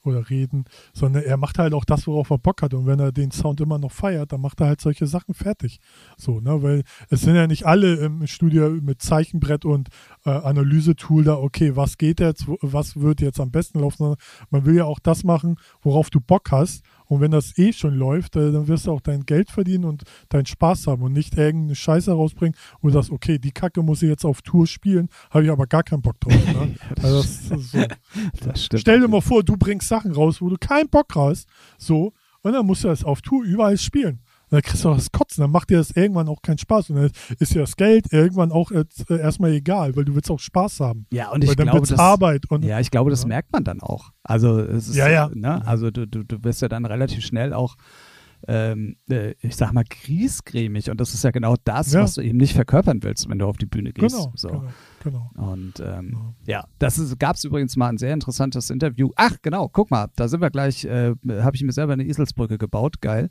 oder reden, sondern er macht halt auch das, worauf er Bock hat. Und wenn er den Sound immer noch feiert, dann macht er halt solche Sachen fertig. So, ne, weil es sind ja nicht alle im Studio mit Zeichenbrett und äh, Analysetool da, okay, was geht jetzt, was wird jetzt am besten laufen, sondern man will ja auch das machen, worauf du Bock hast und wenn das eh schon läuft, äh, dann wirst du auch dein Geld verdienen und deinen Spaß haben und nicht irgendeine Scheiße rausbringen und sagst, okay, die Kacke muss ich jetzt auf Tour spielen, habe ich aber gar keinen Bock drauf. Ne? [LAUGHS] also das, das, so. das Stell dir mal vor, du bringst Sachen raus, wo du keinen Bock hast, so, und dann musst du das auf Tour überall spielen. Dann kriegst du auch das Kotzen, dann macht dir das irgendwann auch keinen Spaß. Und dann ist dir das Geld irgendwann auch äh, erstmal egal, weil du willst auch Spaß haben. Ja, und ich weil glaube, das, Arbeit und, ja, ich glaube, das ja. merkt man dann auch. Also, es ist, ja, ja. Ne? also du, du, du wirst ja dann relativ schnell auch ähm, äh, ich sag mal, griesgrämig. Und das ist ja genau das, ja. was du eben nicht verkörpern willst, wenn du auf die Bühne gehst. Genau, so. genau, genau. Und ähm, genau. ja, das gab es übrigens mal ein sehr interessantes Interview. Ach, genau, guck mal, da sind wir gleich, äh, habe ich mir selber eine Eselsbrücke gebaut, geil.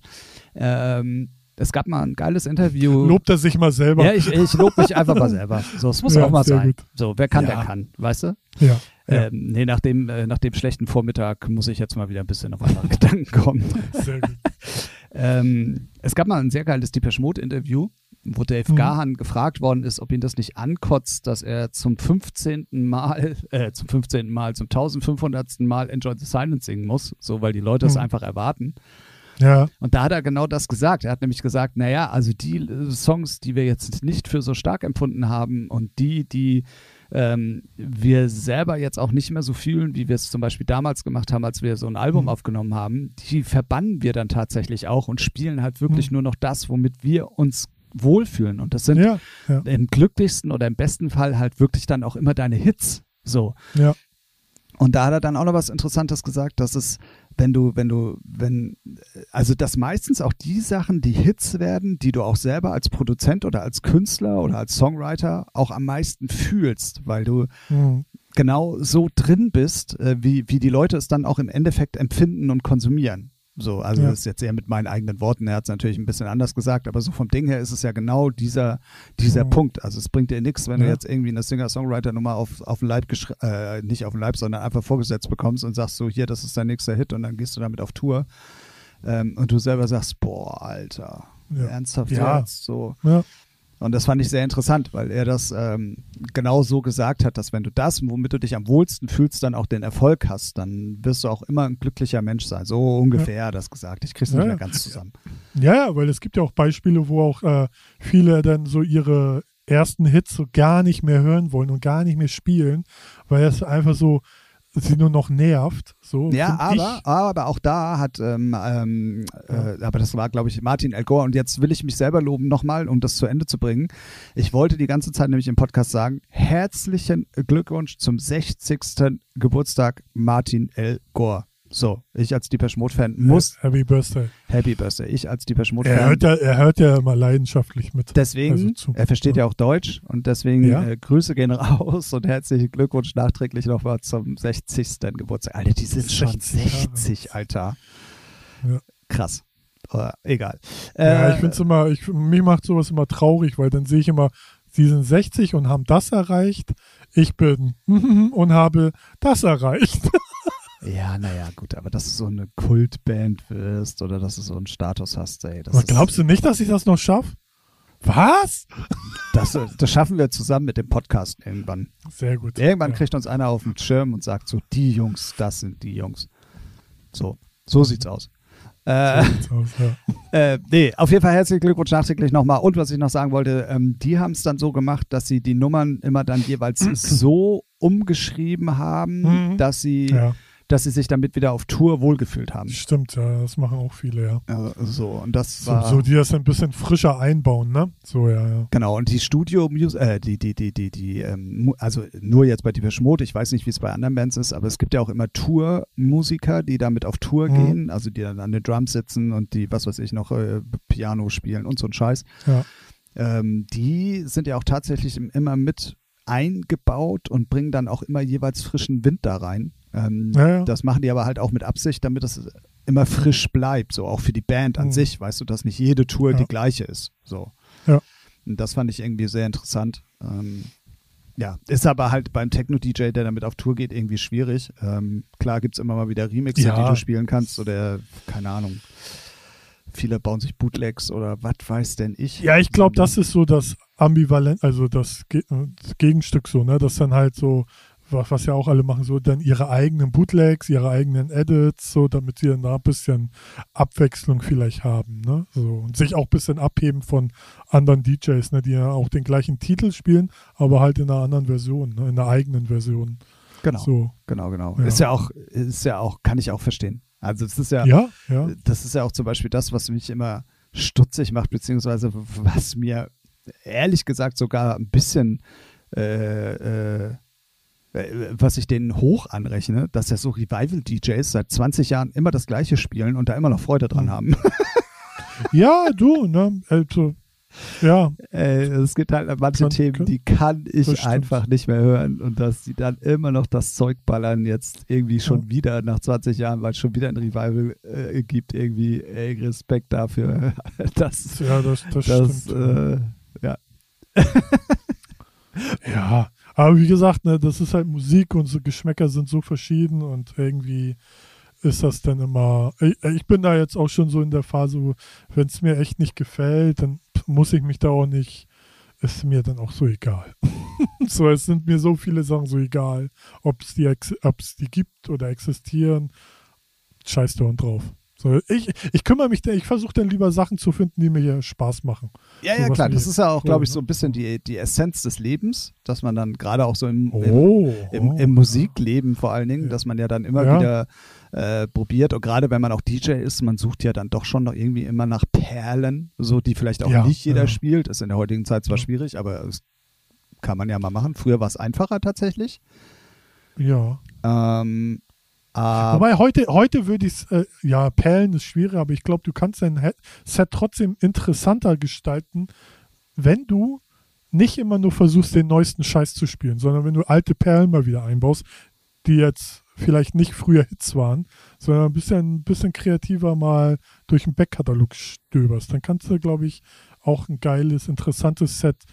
Ähm, es gab mal ein geiles Interview. Lobt er sich mal selber? Ja, ich, ich lobe mich einfach mal selber. So, es muss ja, auch mal sein. Gut. So, wer kann, ja. der kann, weißt du? Ja. Ja. Ähm, nee, nach dem, äh, nach dem schlechten Vormittag muss ich jetzt mal wieder ein bisschen auf andere Gedanken kommen. Sehr gut. [LAUGHS] ähm, es gab mal ein sehr geiles Depeche Mode Interview, wo Dave mhm. Gahan gefragt worden ist, ob ihn das nicht ankotzt, dass er zum 15. Mal, [LAUGHS] äh, zum 15. Mal, zum 1500. Mal Enjoy the Silence singen muss, so weil die Leute es mhm. einfach erwarten. Ja. Und da hat er genau das gesagt. Er hat nämlich gesagt, naja, also die äh, Songs, die wir jetzt nicht für so stark empfunden haben und die, die ähm, wir selber jetzt auch nicht mehr so fühlen, wie wir es zum Beispiel damals gemacht haben, als wir so ein Album mhm. aufgenommen haben, die verbannen wir dann tatsächlich auch und spielen halt wirklich mhm. nur noch das, womit wir uns wohlfühlen. Und das sind ja, ja. im glücklichsten oder im besten Fall halt wirklich dann auch immer deine Hits. So. Ja. Und da hat er dann auch noch was Interessantes gesagt, dass es, wenn du, wenn du, wenn, also dass meistens auch die Sachen, die Hits werden, die du auch selber als Produzent oder als Künstler oder als Songwriter auch am meisten fühlst, weil du mhm. genau so drin bist, äh, wie, wie die Leute es dann auch im Endeffekt empfinden und konsumieren. So, also Ja. das ist jetzt eher mit meinen eigenen Worten. Er hat es natürlich ein bisschen anders gesagt, aber so vom Ding her ist es ja genau dieser, dieser Mhm. Punkt. Also es bringt dir nichts, wenn du Ja. jetzt irgendwie eine Singer-Songwriter-Nummer auf, auf den Leib äh, nicht auf den Leib, sondern einfach vorgesetzt bekommst und sagst so, hier, das ist dein nächster Hit und dann gehst du damit auf Tour. Ähm, und du selber sagst, boah, Alter, Ja. ernsthaft Ja. jetzt so. Ja. Und das fand ich sehr interessant, weil er das ähm, genau so gesagt hat, dass wenn du das, womit du dich am wohlsten fühlst, dann auch den Erfolg hast, dann wirst du auch immer ein glücklicher Mensch sein. So ungefähr hat er das gesagt. Ich krieg's nicht Ja, mehr ja. ganz zusammen. Ja, ja, weil es gibt ja auch Beispiele, wo auch äh, viele dann so ihre ersten Hits so gar nicht mehr hören wollen und gar nicht mehr spielen, weil es einfach so sie nur noch nervt. So Ja, aber, ich. aber auch da hat, ähm, ähm, äh, aber das war, glaube ich, Martin El Gore. Und jetzt will ich mich selber loben nochmal, um das zu Ende zu bringen. Ich wollte die ganze Zeit nämlich im Podcast sagen, herzlichen Glückwunsch zum 60. Geburtstag Martin El Gore. So, ich als Deepesh Mode-Fan muss Happy Birthday. Happy Birthday. Ich als Deepesh Er Mode-Fan. hört, ja, er hört ja immer leidenschaftlich mit. Deswegen, Also zu- er versteht ja. auch Deutsch und deswegen Ja. äh, Grüße gehen raus und herzlichen Glückwunsch nachträglich nochmal zum 60. Geburtstag. Alter, die sind schon 60 Jahre. 60, Alter. Ja. Krass. Aber egal. Ja, Äh, ich finde es immer, ich, mich macht sowas immer traurig, weil dann sehe ich immer, sie sind 60 und haben das erreicht. Ich bin [LAUGHS] und habe das erreicht. Ja, naja, gut, aber dass du so eine Kultband wirst oder dass du so einen Status hast, ey. Das, Aber glaubst du nicht, dass ich das noch schaffe? Was? das, das schaffen wir zusammen mit dem Podcast irgendwann. Sehr gut. Irgendwann ja. kriegt uns einer auf den Schirm und sagt so, die Jungs, das sind die Jungs. So, so sieht's aus. Äh, So sieht's aus, ja. [LAUGHS] Äh, nee, auf jeden Fall herzlichen Glückwunsch nachträglich nochmal. Und was ich noch sagen wollte, ähm, die haben es dann so gemacht, dass sie die Nummern immer dann jeweils [CLEARS THROAT] so umgeschrieben haben, Mhm. dass sie, ja, dass sie sich damit wieder auf Tour wohlgefühlt haben. stimmt, ja, das machen auch viele, ja. Äh, so, und das So, war. so die das ein bisschen frischer einbauen, ne? So, ja, ja. Genau, und die Studio Music, äh, die, die, die, die, die, ähm, also nur jetzt bei Depeche Mode, ich weiß nicht, wie es bei anderen Bands ist, aber es gibt ja auch immer Tour-Musiker, die damit auf Tour Mhm. gehen, also die dann an den Drums sitzen und die, was weiß ich, noch äh, Piano spielen und so ein Scheiß. Ja. Ähm, die sind ja auch tatsächlich im- immer mit eingebaut und bringen dann auch immer jeweils frischen Wind da rein. Ähm, Ja, ja. Das machen die aber halt auch mit Absicht, damit es immer frisch bleibt, so auch für die Band an Mhm. sich, weißt du, dass nicht jede Tour Ja. die gleiche ist. So. Ja. Und das fand ich irgendwie sehr interessant. Ähm, ja, ist aber halt beim Techno-DJ, der damit auf Tour geht, irgendwie schwierig. Ähm, klar gibt es immer mal wieder Remixe, Ja. die du spielen kannst oder keine Ahnung. Viele bauen sich Bootlegs oder was weiß denn ich. Ja, ich glaube, das ist so das Ambivalent, also das, Ge das Gegenstück so, ne? Das dann halt so, was, ja auch alle machen, so dann ihre eigenen Bootlegs, ihre eigenen Edits, so damit sie dann da ein bisschen Abwechslung vielleicht haben, ne? So und sich auch ein bisschen abheben von anderen DJs, ne? Die ja auch den gleichen Titel spielen, aber halt in einer anderen Version, ne? In einer eigenen Version. Genau, So. genau, genau. Ja. Ist ja auch, ist ja auch, kann ich auch verstehen. Also es ist ja, Ja, ja. das ist ja auch zum Beispiel das, was mich immer stutzig macht, beziehungsweise was mir ehrlich gesagt sogar ein bisschen äh, äh, was ich denen hoch anrechne, dass ja so Revival-DJs seit 20 Jahren immer das gleiche spielen und da immer noch Freude dran Mhm. haben. [LAUGHS] Ja, du, ne? Also, ja, Äh, es gibt halt manche Kann- Themen, kann- die kann ich einfach nicht mehr hören und dass die dann immer noch das Zeug ballern, jetzt irgendwie schon Ja. wieder nach 20 Jahren, weil es schon wieder ein Revival äh, gibt, irgendwie ey, Respekt dafür. [LAUGHS] Das, ja, das, das, das stimmt. äh, ja. Ja, aber wie gesagt, ne, das ist halt Musik und so Geschmäcker sind so verschieden und irgendwie ist das dann immer. Ich, ich bin da jetzt auch schon so in der Phase, wenn es mir echt nicht gefällt, dann muss ich mich da auch nicht. Ist mir dann auch so egal. [LAUGHS] so, es sind mir so viele Sachen so egal, ob es die, die gibt oder existieren. Scheiß da und drauf. So, ich, ich kümmere mich, ich versuche dann lieber Sachen zu finden, die mir hier Spaß machen. Ja, ja, Sowas klar. Das ist ja auch, glaube ich, so, so ein bisschen die, die Essenz des Lebens, dass man dann gerade auch so im, Oh, im, oh. im Musikleben vor allen Dingen, Ja. dass man ja dann immer Ja. wieder äh, probiert und gerade wenn man auch DJ ist, man sucht ja dann doch schon noch irgendwie immer nach Perlen, so die vielleicht auch Ja, nicht jeder ja. spielt. Ist in der heutigen Zeit zwar Ja. schwierig, aber kann man ja mal machen. Früher war es einfacher tatsächlich. Ja. Ähm, Wobei heute, heute würde ich es, äh, ja, Perlen ist schwierig, aber ich glaube, du kannst dein Set trotzdem interessanter gestalten, wenn du nicht immer nur versuchst, den neuesten Scheiß zu spielen, sondern wenn du alte Perlen mal wieder einbaust, die jetzt vielleicht nicht früher Hits waren, sondern ein bisschen, ein bisschen kreativer mal durch den Backkatalog stöberst. Dann kannst du, glaube ich, auch ein geiles, interessantes Set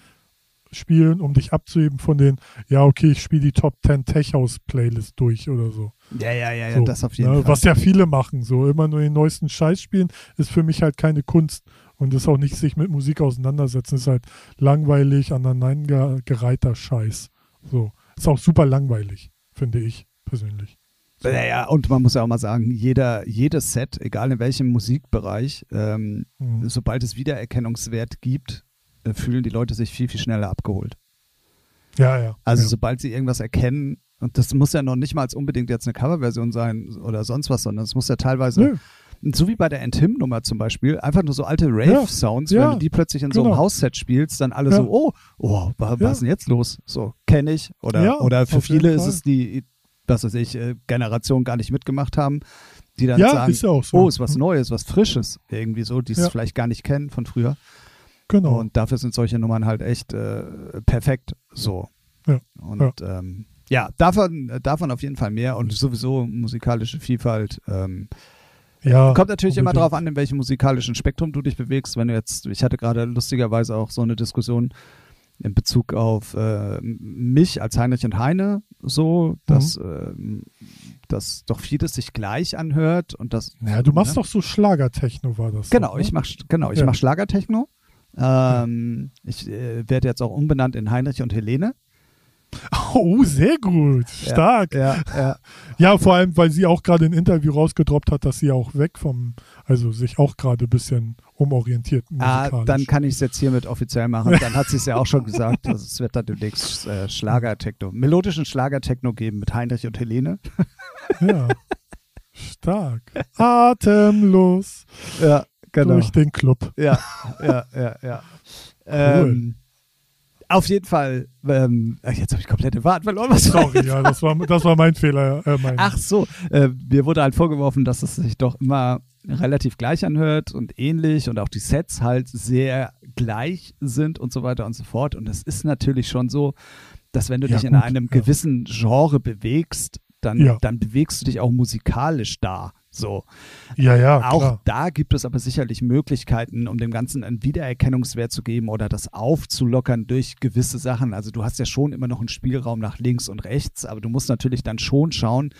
spielen, um dich abzuheben von den, ja, okay, ich spiele die Top 10 Tech House Playlist durch oder so. Ja, ja, ja, ja so, das auf jeden ne, Fall. Was ja viele machen, so immer nur den neuesten Scheiß spielen, ist für mich halt keine Kunst und ist auch nicht sich mit Musik auseinandersetzen, ist halt langweilig, aneinandergereihter Scheiß. So, ist auch super langweilig, finde ich persönlich. So. Ja, und man muss ja auch mal sagen, jeder, jedes Set, egal in welchem Musikbereich, ähm, mhm. sobald es Wiedererkennungswert gibt, fühlen die Leute sich viel, viel schneller abgeholt. Ja, ja. Also ja. sobald sie irgendwas erkennen, und das muss ja noch nicht mal unbedingt jetzt eine Coverversion sein oder sonst was, sondern es muss ja teilweise, Nö. so wie bei der Entim-Nummer zum Beispiel, einfach nur so alte Rave-Sounds, ja, wenn du die plötzlich in genau. so einem Hausset genau. spielst, dann alle ja. so, oh, oh, was, was ist denn jetzt los? So, kenne ich. Oder, oder für viele ist es die, was weiß ich, äh, Generation gar nicht mitgemacht haben, die dann sagen, ist so. oh, ist was Neues, was Frisches, irgendwie so, die es vielleicht gar nicht kennen von früher. Genau. Und dafür sind solche Nummern halt echt äh, perfekt so. Ja. Und ja, ähm, ja davon, davon auf jeden Fall mehr und sowieso musikalische Vielfalt. Ähm, ja, kommt natürlich unbedingt. immer darauf an, in welchem musikalischen Spektrum du dich bewegst. Wenn du jetzt, ich hatte gerade lustigerweise auch so eine Diskussion in Bezug auf äh, mich als Heinrich und Heine, so, dass, mhm. äh, dass doch vieles sich gleich anhört und das. Ja, du machst ne? doch so Schlagertechno, war das. Genau, so, ich mach genau, ich ja. mach Schlagertechno. Ähm, ich äh, werde jetzt auch umbenannt in Heinrich und Helene. [LAUGHS] Oh, sehr gut. Stark. Ja, ja, ja. ja vor allem, weil sie auch gerade ein Interview rausgedroppt hat, dass sie auch weg vom, also sich auch gerade ein bisschen umorientiert. Ah, dann kann ich es jetzt hiermit offiziell machen. Dann hat sie es ja auch schon gesagt. Also es wird dann demnächst äh, Schlagertechno, melodischen Schlagertechno geben mit Heinrich und Helene. Ja. [LAUGHS] Stark. Atemlos. Ja genau. durch den Club. Ja, ja, ja, ja. [LAUGHS] Cool. Ähm, auf jeden Fall, ähm, jetzt habe ich komplett den Faden verloren. Was Sorry, ja, das war, das war mein Fehler. Äh, mein Ach so, äh, mir wurde halt vorgeworfen, dass es sich doch immer relativ gleich anhört und ähnlich und auch die Sets halt sehr gleich sind und so weiter und so fort. Und es ist natürlich schon so, dass wenn du ja, dich in einem ja. gewissen Genre bewegst, dann, ja. dann bewegst du dich auch musikalisch da. So. Ja, ja. Auch klar. da gibt es aber sicherlich Möglichkeiten, um dem Ganzen einen Wiedererkennungswert zu geben oder das aufzulockern durch gewisse Sachen. Also du hast ja schon immer noch einen Spielraum nach links und rechts, aber du musst natürlich dann schon schauen,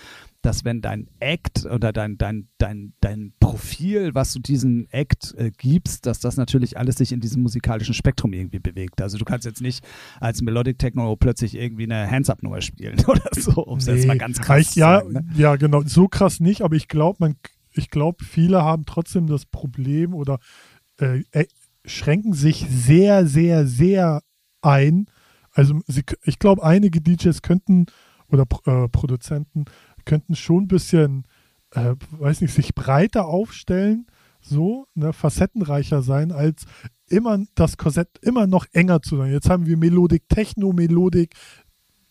dass wenn dein Act oder dein, dein, dein, dein Profil, was du diesen Act äh, gibst, dass das natürlich alles sich in diesem musikalischen Spektrum irgendwie bewegt. Also du kannst jetzt nicht als Melodic Techno plötzlich irgendwie eine Hands-Up-Nummer spielen [LAUGHS] oder so, um es nee, jetzt mal ganz krass ich, zu sagen. Ne? Ja, genau, so krass nicht, aber ich glaube, man, ich glaube, viele haben trotzdem das Problem oder äh, äh, schränken sich sehr, sehr, sehr ein. Also sie, ich glaube, einige DJs könnten oder äh, Produzenten könnten schon ein bisschen, äh, weiß nicht, sich breiter aufstellen, so, ne, facettenreicher sein, als immer das Korsett immer noch enger zu sein. Jetzt haben wir Melodik Techno, Melodik,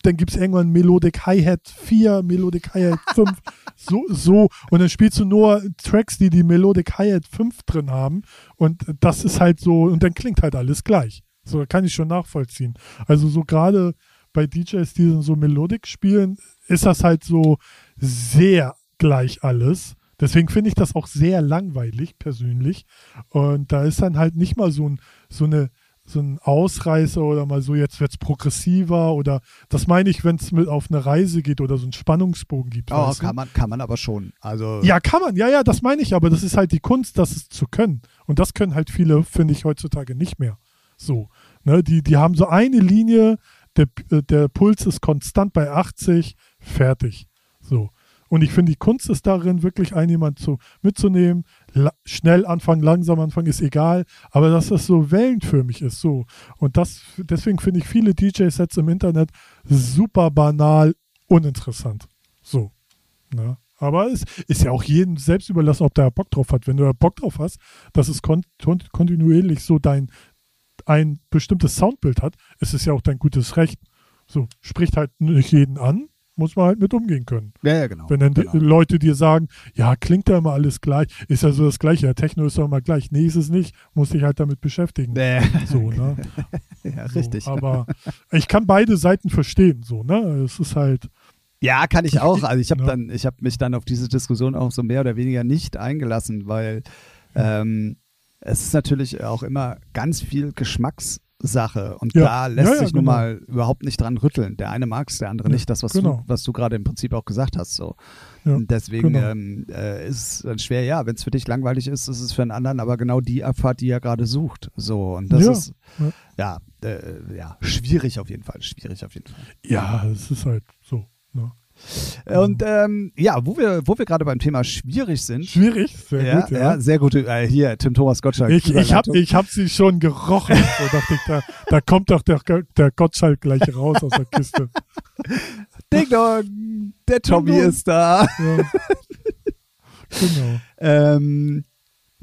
dann gibt es irgendwann Melodic Hi-Hat 4, Melodic Hi-Hat [LAUGHS] 5, so, so. Und dann spielst du nur Tracks, die die Melodic Hi-Hat 5 drin haben. Und das ist halt so, und dann klingt halt alles gleich. So, kann ich schon nachvollziehen. Also so gerade bei DJs, die so Melodik spielen, ist das halt so sehr gleich alles. Deswegen finde ich das auch sehr langweilig persönlich. Und da ist dann halt nicht mal so, ein, so eine so ein Ausreißer oder mal so, jetzt wird es progressiver oder das meine ich, wenn es auf eine Reise geht oder so einen Spannungsbogen gibt. Oh, kann man, kann man aber schon. Also ja, kann man, ja, ja, das meine ich, aber das ist halt die Kunst, das zu können. Und das können halt viele, finde ich, heutzutage nicht mehr. So. Ne, die, die haben so eine Linie, der, äh, der Puls ist konstant bei 80, fertig. So. Und ich finde, die Kunst ist darin, wirklich einen jemand zu, mitzunehmen. schnell anfangen, langsam anfangen, ist egal. Aber dass das so wellenförmig ist, so. Und das, deswegen finde ich viele DJ-Sets im Internet super banal, uninteressant. So. Ne? Aber es ist ja auch jedem selbst überlassen, ob der Bock drauf hat. Wenn du Bock drauf hast, dass es kont kontinuierlich so dein, ein bestimmtes Soundbild hat, ist es ja auch dein gutes Recht. So, spricht halt nicht jeden an, muss man halt mit umgehen können. Ja, ja, genau. Wenn dann genau. Leute dir sagen, ja, klingt ja immer alles gleich, ist ja so das Gleiche, ja, Techno ist doch immer gleich. Nee, ist es nicht, muss dich halt damit beschäftigen. Nee. So, ne? [LAUGHS] ja, richtig. aber ich kann beide Seiten verstehen, so, ne? Es ist halt, Ja, kann ich auch. Also ich habe [LAUGHS] ja. dann, ich habe mich dann auf diese Diskussion auch so mehr oder weniger nicht eingelassen, weil ähm, es ist natürlich auch immer ganz viel Geschmackssache und ja. da lässt ja, sich nun genau. mal überhaupt nicht dran rütteln. Der eine mag es, der andere nicht. Das, was genau. du, was du gerade im Prinzip auch gesagt hast. So. und deswegen genau. ähm, äh, ist es dann schwer, ja, wenn es für dich langweilig ist, ist es für einen anderen aber genau die Abfahrt, die er gerade sucht. So, und das ist ja, äh, ja, schwierig auf jeden Fall. Schwierig auf jeden Fall. Ja, es ist halt so. Ne? Und ähm, ja, wo wir, wo wir gerade beim Thema schwierig sind. Schwierig, sehr ja, gut. Ja, ja sehr gut. Äh, hier, Tim Thomas Gottschalk. Ich, ich habe ich hab sie schon gerochen. [LAUGHS] so dachte ich, da, da kommt doch der, der Gottschalk gleich raus aus der Kiste. [LAUGHS] Ding Dong, der Tommy ist da. Ja. genau. [LAUGHS] ähm,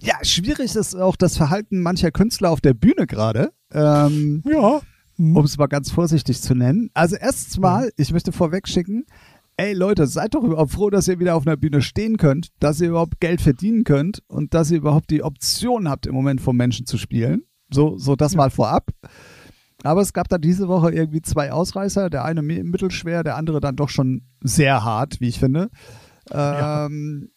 ja, schwierig ist auch das Verhalten mancher Künstler auf der Bühne gerade. Ähm, ja. Mhm. Um es mal ganz vorsichtig zu nennen. Also erstens mal, ich möchte vorweg schicken, ey Leute, seid doch überhaupt froh, dass ihr wieder auf einer Bühne stehen könnt, dass ihr überhaupt Geld verdienen könnt und dass ihr überhaupt die Option habt, im Moment vor Menschen zu spielen. So, so das mal vorab. Aber es gab da diese Woche irgendwie zwei Ausreißer, der eine mittelschwer, der andere dann doch schon sehr hart, wie ich finde. Ähm,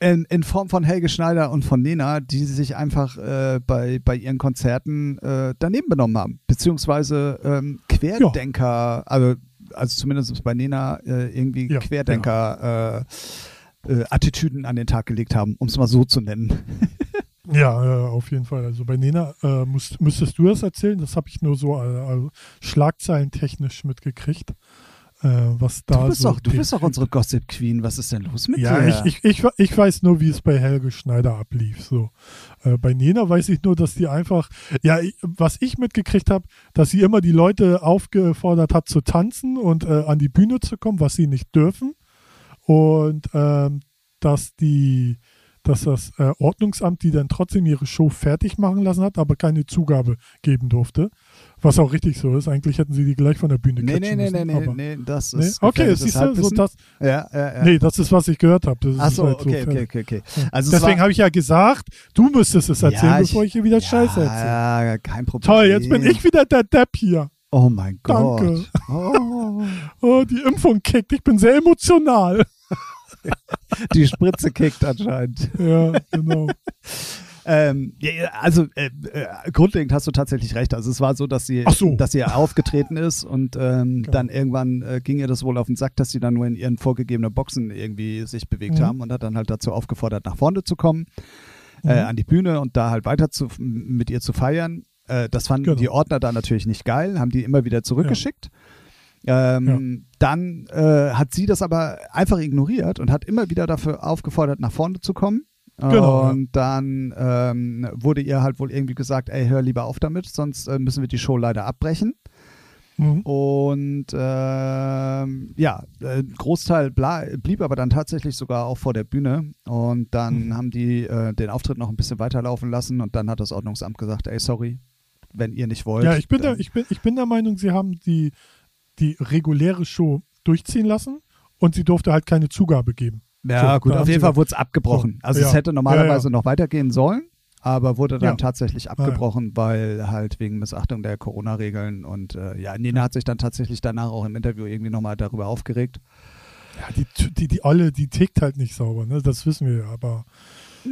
in, in, Form von Helge Schneider und von Nena, die sich einfach äh, bei, bei ihren Konzerten äh, daneben benommen haben. Beziehungsweise ähm, Querdenker, ja. also also zumindest bei Nena äh, irgendwie ja, Querdenker ja. Äh, äh, Attitüden an den Tag gelegt haben, um es mal so zu nennen. [LAUGHS] ja, auf jeden Fall. Also bei Nena äh, musst, müsstest du das erzählen. Das habe ich nur so also schlagzeilentechnisch mitgekriegt. Äh, was da du bist so doch, du bist doch unsere Gossip Queen. Was ist denn los mit ja, dir? Ja, ich, ich, ich, ich, weiß nur, wie es bei Helge Schneider ablief. So. Äh, bei Nena weiß ich nur, dass die einfach, ja, was ich mitgekriegt habe, dass sie immer die Leute aufgefordert hat zu tanzen und äh, an die Bühne zu kommen, was sie nicht dürfen. Und ähm, dass die dass das äh, Ordnungsamt die dann trotzdem ihre Show fertig machen lassen hat, aber keine Zugabe geben durfte. Was auch richtig so ist. Eigentlich hätten sie die gleich von der Bühne nee, nee, nee, nee, nee, nee, das ist. Nee? Okay, siehst du, so das. Ja, ja, ja. Nee, das ist, was ich gehört habe. Ach so, halt okay, so okay, okay, okay, Also Deswegen habe ich ja gesagt, du müsstest es erzählen, ich, bevor ich hier wieder Scheiße erzähle. Ja, kein Problem. Toll, jetzt bin ich wieder der Depp hier. Oh mein Gott. Danke. Oh. oh, die Impfung kickt. Ich bin sehr emotional. [LAUGHS] die Spritze kickt anscheinend. Ja, genau. Ähm, ja, also äh, äh, grundlegend hast du tatsächlich recht. Also es war so, dass sie, so. dass sie aufgetreten ist und ähm, genau. dann irgendwann äh, ging ihr das wohl auf den Sack, dass sie dann nur in ihren vorgegebenen Boxen irgendwie sich bewegt mhm. haben und hat dann halt dazu aufgefordert, nach vorne zu kommen, äh, mhm. an die Bühne und da halt weiter zu, mit ihr zu feiern. Äh, das fanden genau. die Ordner da natürlich nicht geil, haben die immer wieder zurückgeschickt. Ja. Ähm, ja. Dann äh, hat sie das aber einfach ignoriert und hat immer wieder dafür aufgefordert, nach vorne zu kommen. Genau, und dann ähm, wurde ihr halt wohl irgendwie gesagt, ey, hör lieber auf damit, sonst äh, müssen wir die Show leider abbrechen. Mhm. Und ähm, ja, äh, Großteil blieb aber dann tatsächlich sogar auch vor der Bühne. Und dann mhm. haben die äh, den Auftritt noch ein bisschen weiterlaufen lassen und dann hat das Ordnungsamt gesagt, ey, sorry, wenn ihr nicht wollt. Ja, ich bin, der, ich bin, ich bin der Meinung, sie haben die die reguläre Show durchziehen lassen und sie durfte halt keine Zugabe geben. Ja, so, gut, auf jeden Fall wurde es abgebrochen. So, also ja. es hätte normalerweise ja, ja. noch weitergehen sollen, aber wurde dann tatsächlich abgebrochen, weil halt wegen Missachtung der Corona-Regeln und äh, ja, Nina hat sich dann tatsächlich danach auch im Interview irgendwie nochmal darüber aufgeregt. Ja, die, die, die Olle, die tickt halt nicht sauber, ne? das wissen wir ja, aber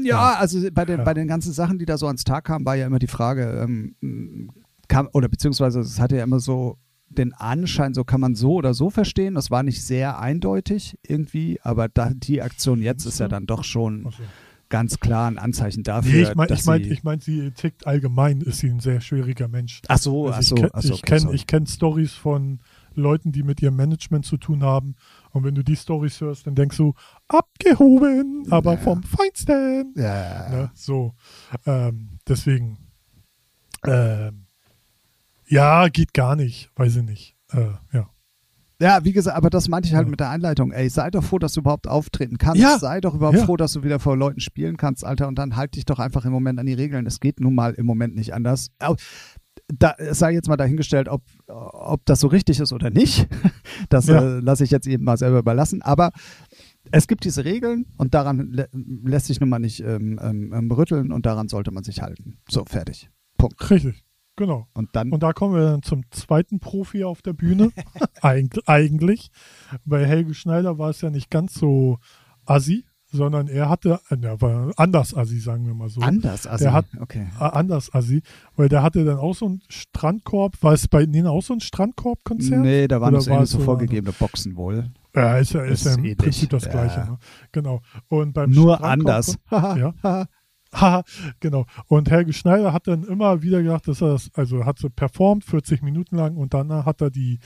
ja, also bei den, bei den ganzen Sachen, die da so ans Tag kamen, war ja immer die Frage, ähm, kam, oder beziehungsweise es hatte ja immer so den Anschein, so kann man so oder so verstehen. Das war nicht sehr eindeutig irgendwie, aber da, die Aktion jetzt ist ja dann doch schon okay. ganz klar ein Anzeichen dafür. Nee, ich meine, ich meine, ich mein, sie tickt allgemein, ist sie ein sehr schwieriger Mensch. Ach so, also ach so. Ich kenne okay, kenn Stories von Leuten, die mit ihrem Management zu tun haben. Und wenn du die Stories hörst, dann denkst du, abgehoben, aber ja. vom Feinsten. Ja. Ne, so. Ähm, deswegen. Ähm, ja, geht gar nicht. Weiß ich nicht. Äh, ja. Ja, wie gesagt, aber das meinte ich halt ja. mit der Einleitung. Ey, sei doch froh, dass du überhaupt auftreten kannst. Ja. Sei doch überhaupt ja. froh, dass du wieder vor Leuten spielen kannst, Alter. Und dann halt dich doch einfach im Moment an die Regeln. Es geht nun mal im Moment nicht anders. Da sei jetzt mal dahingestellt, ob, ob das so richtig ist oder nicht. [LAUGHS] Das äh, lasse ich jetzt eben mal selber überlassen. Aber es gibt diese Regeln und daran lä lässt sich nun mal nicht ähm, ähm, ähm rütteln und daran sollte man sich halten. So, fertig. Punkt. Richtig. Genau. Und dann. Und da kommen wir dann zum zweiten Profi auf der Bühne. [LAUGHS] Eig eigentlich. Bei Helge Schneider war es ja nicht ganz so assi, sondern er hatte, er war anders assi, sagen wir mal so. anders, also. Der hat- okay. Anders assi, weil der hatte dann auch so einen Strandkorb. War es bei Ihnen auch so ein Strandkorb-Konzert? Nee, da waren das war es so vorgegebene Boxen wohl. Ja, ist ja, ist Ist ja im ähnlich. Prinzip das Ja. Gleiche. Ne? Genau. Und beim Nur anders. [LAUGHS] Ja. [LAUGHS] Haha, genau. Und Helge Schneider hat dann immer wieder gesagt, dass er das, also hat so performt, 40 Minuten lang und danach hat er die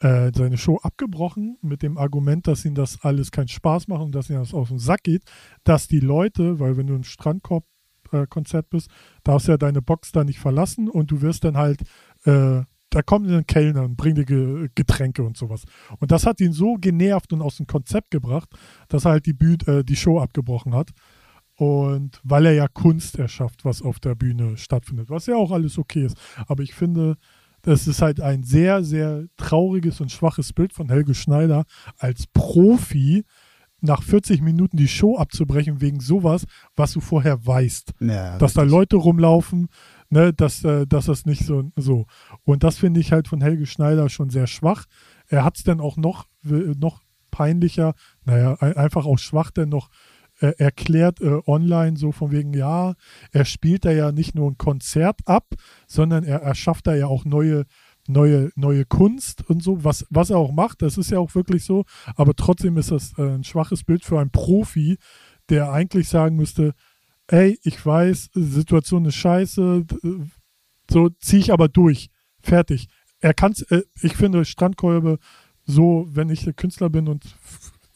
äh, seine Show abgebrochen mit dem Argument, dass ihm das alles keinen Spaß macht und dass ihm das auf den Sack geht, dass die Leute, weil wenn du ein Strandkorb-Konzert bist, darfst du ja deine Box da nicht verlassen und du wirst dann halt, äh, da kommt ein Kellner und bringt dir Ge Getränke und sowas. Und das hat ihn so genervt und aus dem Konzept gebracht, dass er halt die, Büh äh, die Show abgebrochen hat. Und weil er ja Kunst erschafft, was auf der Bühne stattfindet, was ja auch alles okay ist. Aber ich finde, das ist halt ein sehr, sehr trauriges und schwaches Bild von Helge Schneider als Profi, nach 40 Minuten die Show abzubrechen wegen sowas, was du vorher weißt. Ja, Dass da. Leute rumlaufen, ne, dass, äh, dass das nicht so, so. Und das finde ich halt von Helge Schneider schon sehr schwach. Er hat es dann auch noch, äh, noch peinlicher, naja, ein- einfach auch schwach, denn noch äh, erklärt äh, online so von wegen, ja, er spielt da ja nicht nur ein Konzert ab, sondern er erschafft da ja auch neue, neue, neue Kunst und so, was, was er auch macht, das ist ja auch wirklich so, aber trotzdem ist das äh, ein schwaches Bild für einen Profi, der eigentlich sagen müsste, ey, ich weiß, Situation ist scheiße, d- so ziehe ich aber durch. Fertig. Er kann's, äh, ich finde Strandkolbe so, wenn ich Künstler bin und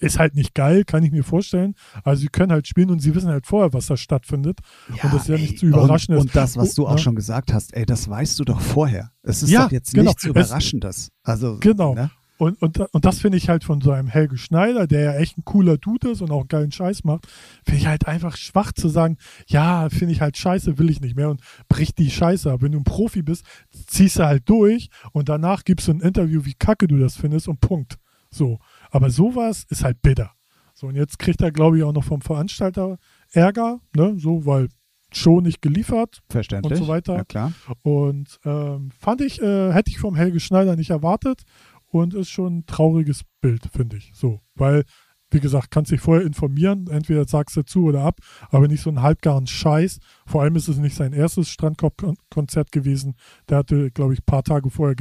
ist halt nicht geil, kann ich mir vorstellen. Also sie können halt spielen und sie wissen halt vorher, was da stattfindet. und das ist ja nicht zu überraschen. Und, und das, was du Oh, auch ne? schon gesagt hast, ey, das weißt du doch vorher. Es ist Ja, doch jetzt genau. nichts Es- Überraschendes. Also, Genau. Ne? Und, und, und das finde ich halt von so einem Helge Schneider, der ja echt ein cooler Dude ist und auch einen geilen Scheiß macht, finde ich halt einfach schwach zu sagen, ja, finde ich halt scheiße, will ich nicht mehr und bricht die Scheiße ab. Wenn du ein Profi bist, ziehst du halt durch und danach gibst du ein Interview, wie kacke du das findest und Punkt. So. Aber sowas ist halt bitter. So, und jetzt kriegt er, glaube ich, auch noch vom Veranstalter Ärger, ne, so, weil Show nicht geliefert, Verständlich. und so weiter. Ja, klar. und ähm, fand ich, äh, hätte ich vom Helge Schneider nicht erwartet und ist schon ein trauriges Bild, finde ich. So, weil, wie gesagt, kannst dich vorher informieren, entweder sagst du zu oder ab, aber nicht so einen halbgaren Scheiß. Vor allem ist es nicht sein erstes Strandkorb-Konzert gewesen. Der hatte, glaube ich, ein paar Tage vorher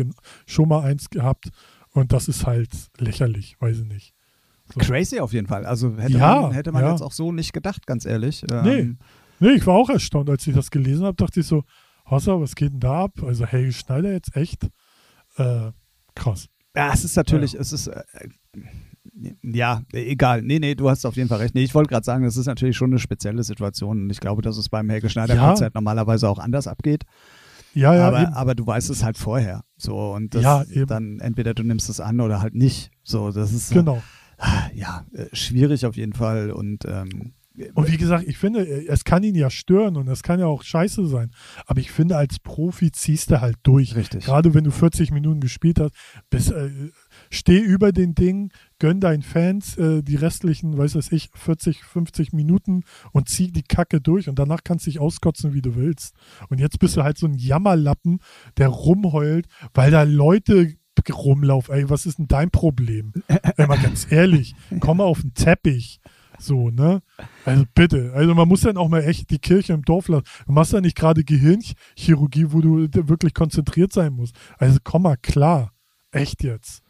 schon mal eins gehabt und das ist halt lächerlich, weiß ich nicht. So. Crazy auf jeden Fall. Also hätte Ja, man, hätte man ja. jetzt auch so nicht gedacht, ganz ehrlich. Nee. Ähm, Nee, ich war auch erstaunt, als ich das gelesen habe, dachte ich so, Hossa, was geht denn da ab? Also Helge Schneider jetzt echt äh, krass. Ja, es ist natürlich, es ist, äh, ja, egal. Nee, nee, du hast auf jeden Fall recht. Nee, ich wollte gerade sagen, es ist natürlich schon eine spezielle Situation und ich glaube, dass es beim Helge Schneider Ja. Normalerweise auch anders abgeht. Ja, ja, aber, eben. aber du weißt es halt vorher. So, und das Ja, dann entweder du nimmst es an oder halt nicht. So, das ist genau. ja äh, schwierig auf jeden Fall und ähm, Und wie gesagt, ich finde, es kann ihn ja stören und es kann ja auch scheiße sein. Aber ich finde, als Profi ziehst du halt durch. Richtig. Gerade wenn du 40 Minuten gespielt hast, bis, äh, steh über den Ding, gönn deinen Fans äh, die restlichen, weiß was ich, 40, 50 Minuten und zieh die Kacke durch und danach kannst du dich auskotzen, wie du willst. Und jetzt bist du halt so ein Jammerlappen, der rumheult, weil da Leute rumlaufen. Ey, was ist denn dein Problem? Ey, mal ganz ehrlich, komm mal auf den Teppich. So, ne? Also bitte. Also man muss dann auch mal echt die Kirche im Dorf lassen. Du machst ja nicht gerade Gehirnchirurgie, wo du wirklich konzentriert sein musst. Also komm mal klar. Echt jetzt.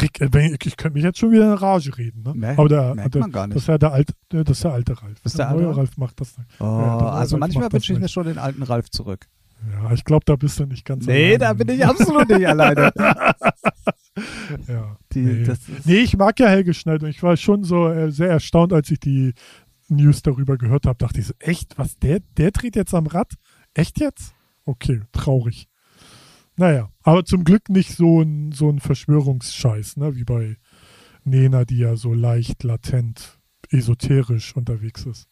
Rick, äh, ich könnte mich jetzt schon wieder in Rage reden, ne? Nee, Aber der, merkt der, man gar nicht. das ist ja der alte, das ist der alte Ralf. ist der der neue alte Ralf macht das nicht. oh, Ja, also Ralf manchmal wünsche ich mir schon den alten Ralf zurück. Ja, ich glaube, da bist du nicht ganz Nee, alleine. da bin ich absolut nicht alleine. [LAUGHS] Ja. Die, nee. Nee, ich mag ja Helge Schneider. Ich war schon so äh, sehr erstaunt, als ich die News darüber gehört habe. Dachte ich so, echt? Was? Der, der dreht jetzt am Rad? Echt jetzt? Okay, traurig. Naja, aber zum Glück nicht so ein, so ein Verschwörungsscheiß, ne, wie bei Nena, die ja so leicht latent esoterisch unterwegs ist.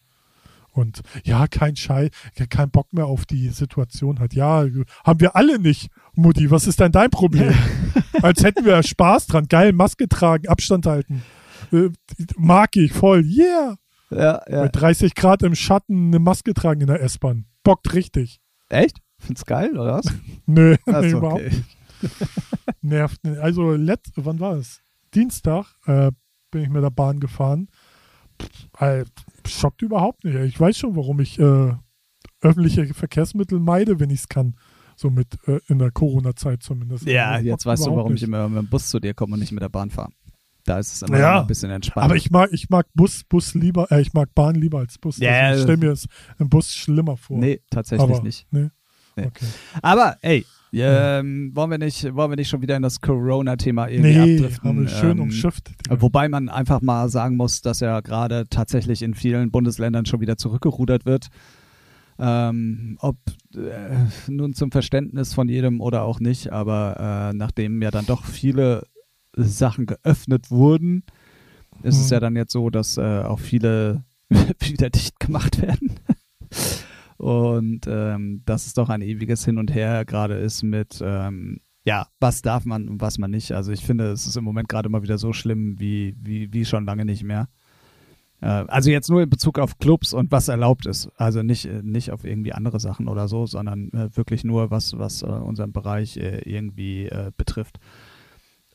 Und ja, kein Scheiß, kein Bock mehr auf die Situation hat. Ja, haben wir alle nicht, Mutti. Was ist denn dein Problem? [LAUGHS] Als hätten wir Spaß dran. Geil, Maske tragen, Abstand halten. Äh, mag ich voll. Yeah. ja, ja. Bei 30 Grad im Schatten eine Maske tragen in der S-Bahn. Bockt richtig. Echt? Find's geil, oder was? [LAUGHS] Nö, nee, überhaupt okay. nicht. [LAUGHS] Nervt. nicht. Also, letzt, wann war es? Dienstag äh, bin ich mit der Bahn gefahren. Pff, schockt überhaupt nicht. Ich weiß schon, warum ich äh, öffentliche Verkehrsmittel meide, wenn ich es kann. So mit äh, in der Corona-Zeit zumindest. Ja, Also, jetzt weißt du, warum ich nicht. immer mit dem Bus zu dir komme und nicht mit der Bahn fahre. Da ist es immer Ja, ein bisschen entspannter. Aber ich mag, ich mag Bus, Bus lieber, äh, ich mag Bahn lieber als Bus. Ja, also ich stelle das- mir es im Bus schlimmer vor. Nee, tatsächlich aber, nicht. Nee. Nee. Okay. Aber ey, ähm, wollen, wir nicht, wollen wir nicht schon wieder in das Corona-Thema irgendwie Nee, abdriften? haben wir schön Ähm, umschifft. Wobei man einfach mal sagen muss, dass ja gerade tatsächlich in vielen Bundesländern schon wieder zurückgerudert wird. Ähm, ob äh, nun zum Verständnis von jedem oder auch nicht, aber äh, nachdem ja dann doch viele Sachen geöffnet wurden, ist es Mhm. ja dann jetzt so, dass äh, auch viele [LAUGHS] wieder dicht gemacht werden. Und ähm, dass es doch ein ewiges Hin und Her gerade ist mit, ähm, ja, was darf man und was man nicht. Also ich finde, es ist im Moment gerade mal wieder so schlimm wie, wie, wie schon lange nicht mehr. Äh, also jetzt nur in Bezug auf Clubs und was erlaubt ist. Also nicht, äh, nicht auf irgendwie andere Sachen oder so, sondern äh, wirklich nur was, was unseren Bereich irgendwie betrifft.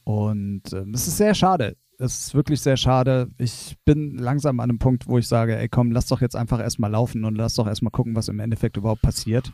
Und ähm, es ist sehr schade. Es ist wirklich sehr schade. Ich bin langsam an einem Punkt, wo ich sage, ey komm, lass doch jetzt einfach erstmal laufen und lass doch erstmal gucken, was im Endeffekt überhaupt passiert.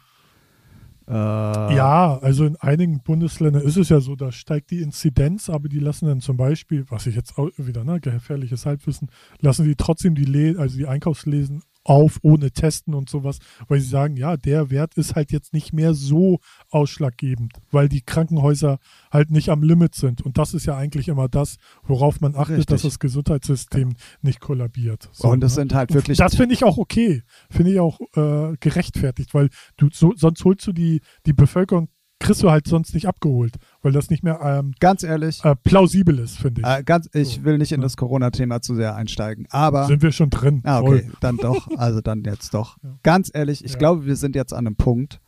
Äh, Ja, also in einigen Bundesländern ist es ja so, da steigt die Inzidenz, aber die lassen dann zum Beispiel, was ich jetzt auch wieder, ne, gefährliches Halbwissen, lassen die trotzdem die, Le also die Einkaufslesen auf, ohne Testen und sowas, weil sie sagen, ja, der Wert ist halt jetzt nicht mehr so ausschlaggebend, weil die Krankenhäuser halt nicht am Limit sind. Und das ist ja eigentlich immer das, worauf man achtet, Richtig. dass das Gesundheitssystem nicht kollabiert. So, und es ne? sind halt wirklich. Das finde ich auch okay. Finde ich auch äh, gerechtfertigt, weil du so, sonst holst du die, die Bevölkerung, kriegst du halt sonst nicht abgeholt, weil das nicht mehr ähm, ganz ehrlich, äh, plausibel ist, finde ich. äh, ganz, ich So, will nicht in ja. das Corona-Thema zu sehr einsteigen, aber. Sind wir schon drin. Ah, Voll. okay, dann doch. Also dann jetzt doch. [LAUGHS] Ja. Ganz ehrlich, ich Ja. glaube, wir sind jetzt an einem Punkt.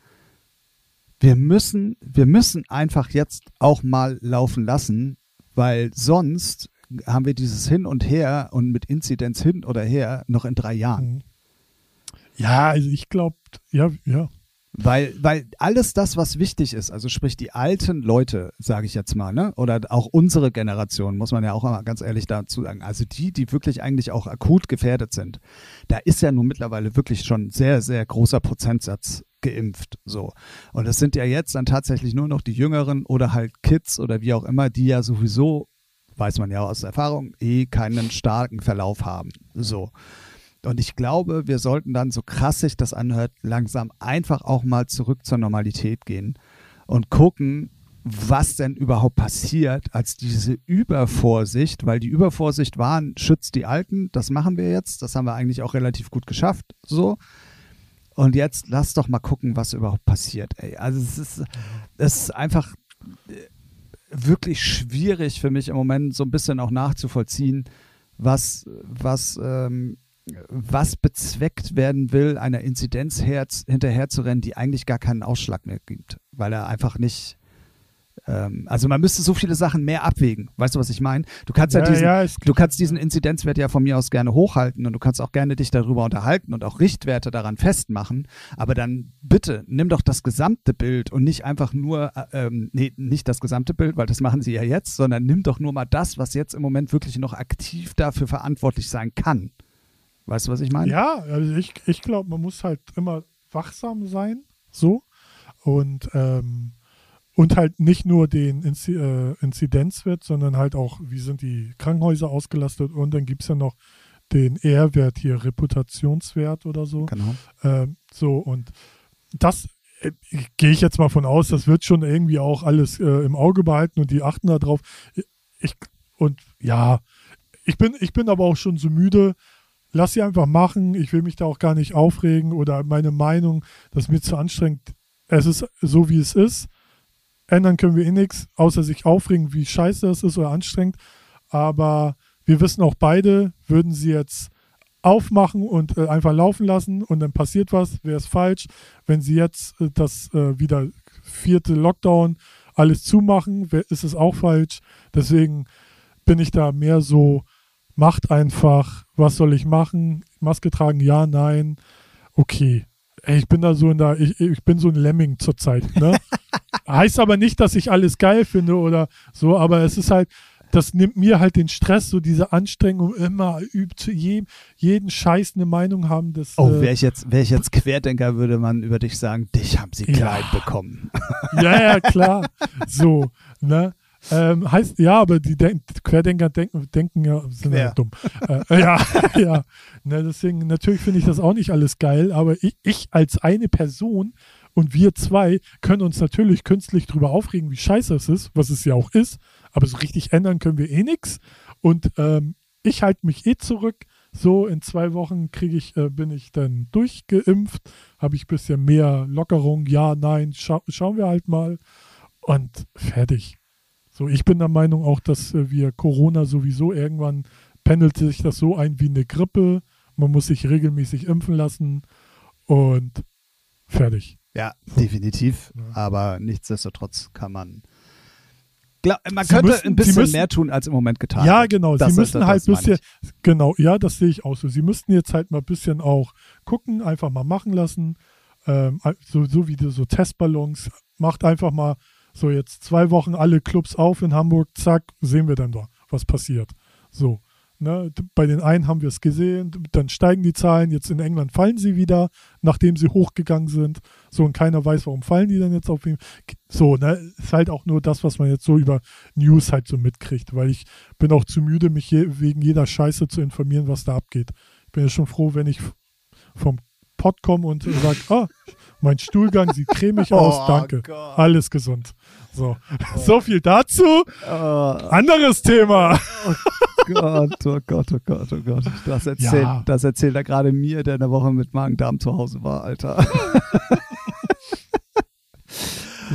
Wir müssen, wir müssen einfach jetzt auch mal laufen lassen, weil sonst haben wir dieses Hin und Her und mit Inzidenz hin oder her noch in drei Jahren. Mhm. Ja, also ich glaube, ja, ja. Weil, weil alles das, was wichtig ist, also sprich die alten Leute, sage ich jetzt mal, ne, oder auch unsere Generation, muss man ja auch mal ganz ehrlich dazu sagen, also die, die wirklich eigentlich auch akut gefährdet sind, da ist ja nun mittlerweile wirklich schon sehr, sehr großer Prozentsatz geimpft, so. Und es sind ja jetzt dann tatsächlich nur noch die Jüngeren oder halt Kids oder wie auch immer, die ja sowieso, weiß man ja aus Erfahrung, eh keinen starken Verlauf haben, so. Und ich glaube, wir sollten dann, so krass sich das anhört, langsam einfach auch mal zurück zur Normalität gehen und gucken, was denn überhaupt passiert, als diese Übervorsicht, weil die Übervorsicht waren, schützt die Alten, das machen wir jetzt, das haben wir eigentlich auch relativ gut geschafft, so. Und jetzt lass doch mal gucken, was überhaupt passiert. Ey. Also es ist, es ist einfach äh, wirklich schwierig für mich im Moment so ein bisschen auch nachzuvollziehen, was, was, ähm, was bezweckt werden will, einer Inzidenz herz, hinterher zu rennen, die eigentlich gar keinen Ausschlag mehr gibt, weil er einfach nicht. Ähm, also man müsste so viele Sachen mehr abwägen. Weißt du, was ich meine? Du kannst ja, ja, diesen, ja, du kannst diesen Inzidenzwert ja von mir aus gerne hochhalten und du kannst auch gerne dich darüber unterhalten und auch Richtwerte daran festmachen. Aber dann bitte nimm doch das gesamte Bild und nicht einfach nur, äh, ähm, nee, nicht das gesamte Bild, weil das machen sie ja jetzt, sondern nimm doch nur mal das, was jetzt im Moment wirklich noch aktiv dafür verantwortlich sein kann. Weißt du, was ich meine? Ja, also ich, ich glaube, man muss halt immer wachsam sein, so. Und, ähm, und halt nicht nur den Inzi äh, Inzidenzwert, sondern halt auch, wie sind die Krankenhäuser ausgelastet. Und dann gibt es ja noch den R-Wert hier, Reputationswert oder so. Genau. Ähm, so, und das äh, gehe ich jetzt mal von aus, das wird schon irgendwie auch alles äh, im Auge behalten und die achten da drauf. Ich, und ja, ich bin, ich bin aber auch schon so müde. Lass sie einfach machen. Ich will mich da auch gar nicht aufregen oder meine Meinung, das ist mir zu anstrengend. Es ist so, wie es ist. Ändern können wir eh nichts, außer sich aufregen, wie scheiße das ist oder anstrengend. Aber wir wissen auch beide, würden sie jetzt aufmachen und äh, einfach laufen lassen und dann passiert was, wäre es falsch. Wenn sie jetzt äh, das äh, wieder vierte Lockdown alles zumachen, wär, ist es auch falsch. Deswegen bin ich da mehr so, macht einfach, was soll ich machen? Maske tragen, ja, nein, okay. ey, ich bin da so in der, ich, ich bin so ein Lemming zurzeit, ne? [LAUGHS] heißt aber nicht, dass ich alles geil finde oder so, aber es ist halt, das nimmt mir halt den Stress, so diese Anstrengung, immer zu jedem, jeden Scheiß eine Meinung haben. Das, oh, äh, wäre ich, jetzt, wär ich jetzt Querdenker, würde man über dich sagen, dich haben sie klein ja. bekommen. Ja, ja, klar. [LAUGHS] so, ne? Ähm, heißt, ja, aber die Denk Querdenker denken, denken ja, sind ja dumm. Äh, ja, [LAUGHS] ja. Ne, deswegen, natürlich finde ich das auch nicht alles geil, aber ich, ich als eine Person und wir zwei können uns natürlich künstlich darüber aufregen, wie scheiße es ist, was es ja auch ist, aber so richtig ändern können wir eh nichts. Und ähm, ich halte mich eh zurück. So, in zwei Wochen kriege ich, äh, bin ich dann durchgeimpft, habe ich ein bisschen mehr Lockerung, ja, nein, scha schauen wir halt mal. Und fertig. So, ich bin der Meinung auch, dass äh, wir Corona sowieso irgendwann pendelt sich das so ein wie eine Grippe. Man muss sich regelmäßig impfen lassen und fertig. Ja, definitiv. Ja. Aber nichtsdestotrotz kann man. Glaub, man sie könnte müssen, ein bisschen müssen, mehr tun, als im Moment getan Ja, genau. Das sie müssen ist, halt ein bisschen. Genau, ja, das sehe ich auch so. Sie müssten jetzt halt mal ein bisschen auch gucken, einfach mal machen lassen. Ähm, so, so wie so Testballons. Macht einfach mal so jetzt zwei Wochen alle Clubs auf in Hamburg. Zack, sehen wir dann doch, was passiert. So. Ne, bei den einen haben wir es gesehen, dann steigen die Zahlen, jetzt in England fallen sie wieder, nachdem sie hochgegangen sind. So, und keiner weiß, warum fallen die dann jetzt auf ihn. So, ne, ist halt auch nur das, was man jetzt so über News halt so mitkriegt, weil ich bin auch zu müde, mich je, wegen jeder Scheiße zu informieren, was da abgeht. Ich bin ja schon froh, wenn ich vom Komme und sage, ah, mein Stuhlgang sieht cremig oh aus, danke. Gott. Alles gesund. So, oh. [LAUGHS] so viel dazu. Oh. Anderes Thema. Oh Gott, oh Gott, oh Gott, oh Gott. Das erzählt, ja. das erzählt er gerade mir, der eine Woche mit Magen-Darm zu Hause war, Alter. [LAUGHS]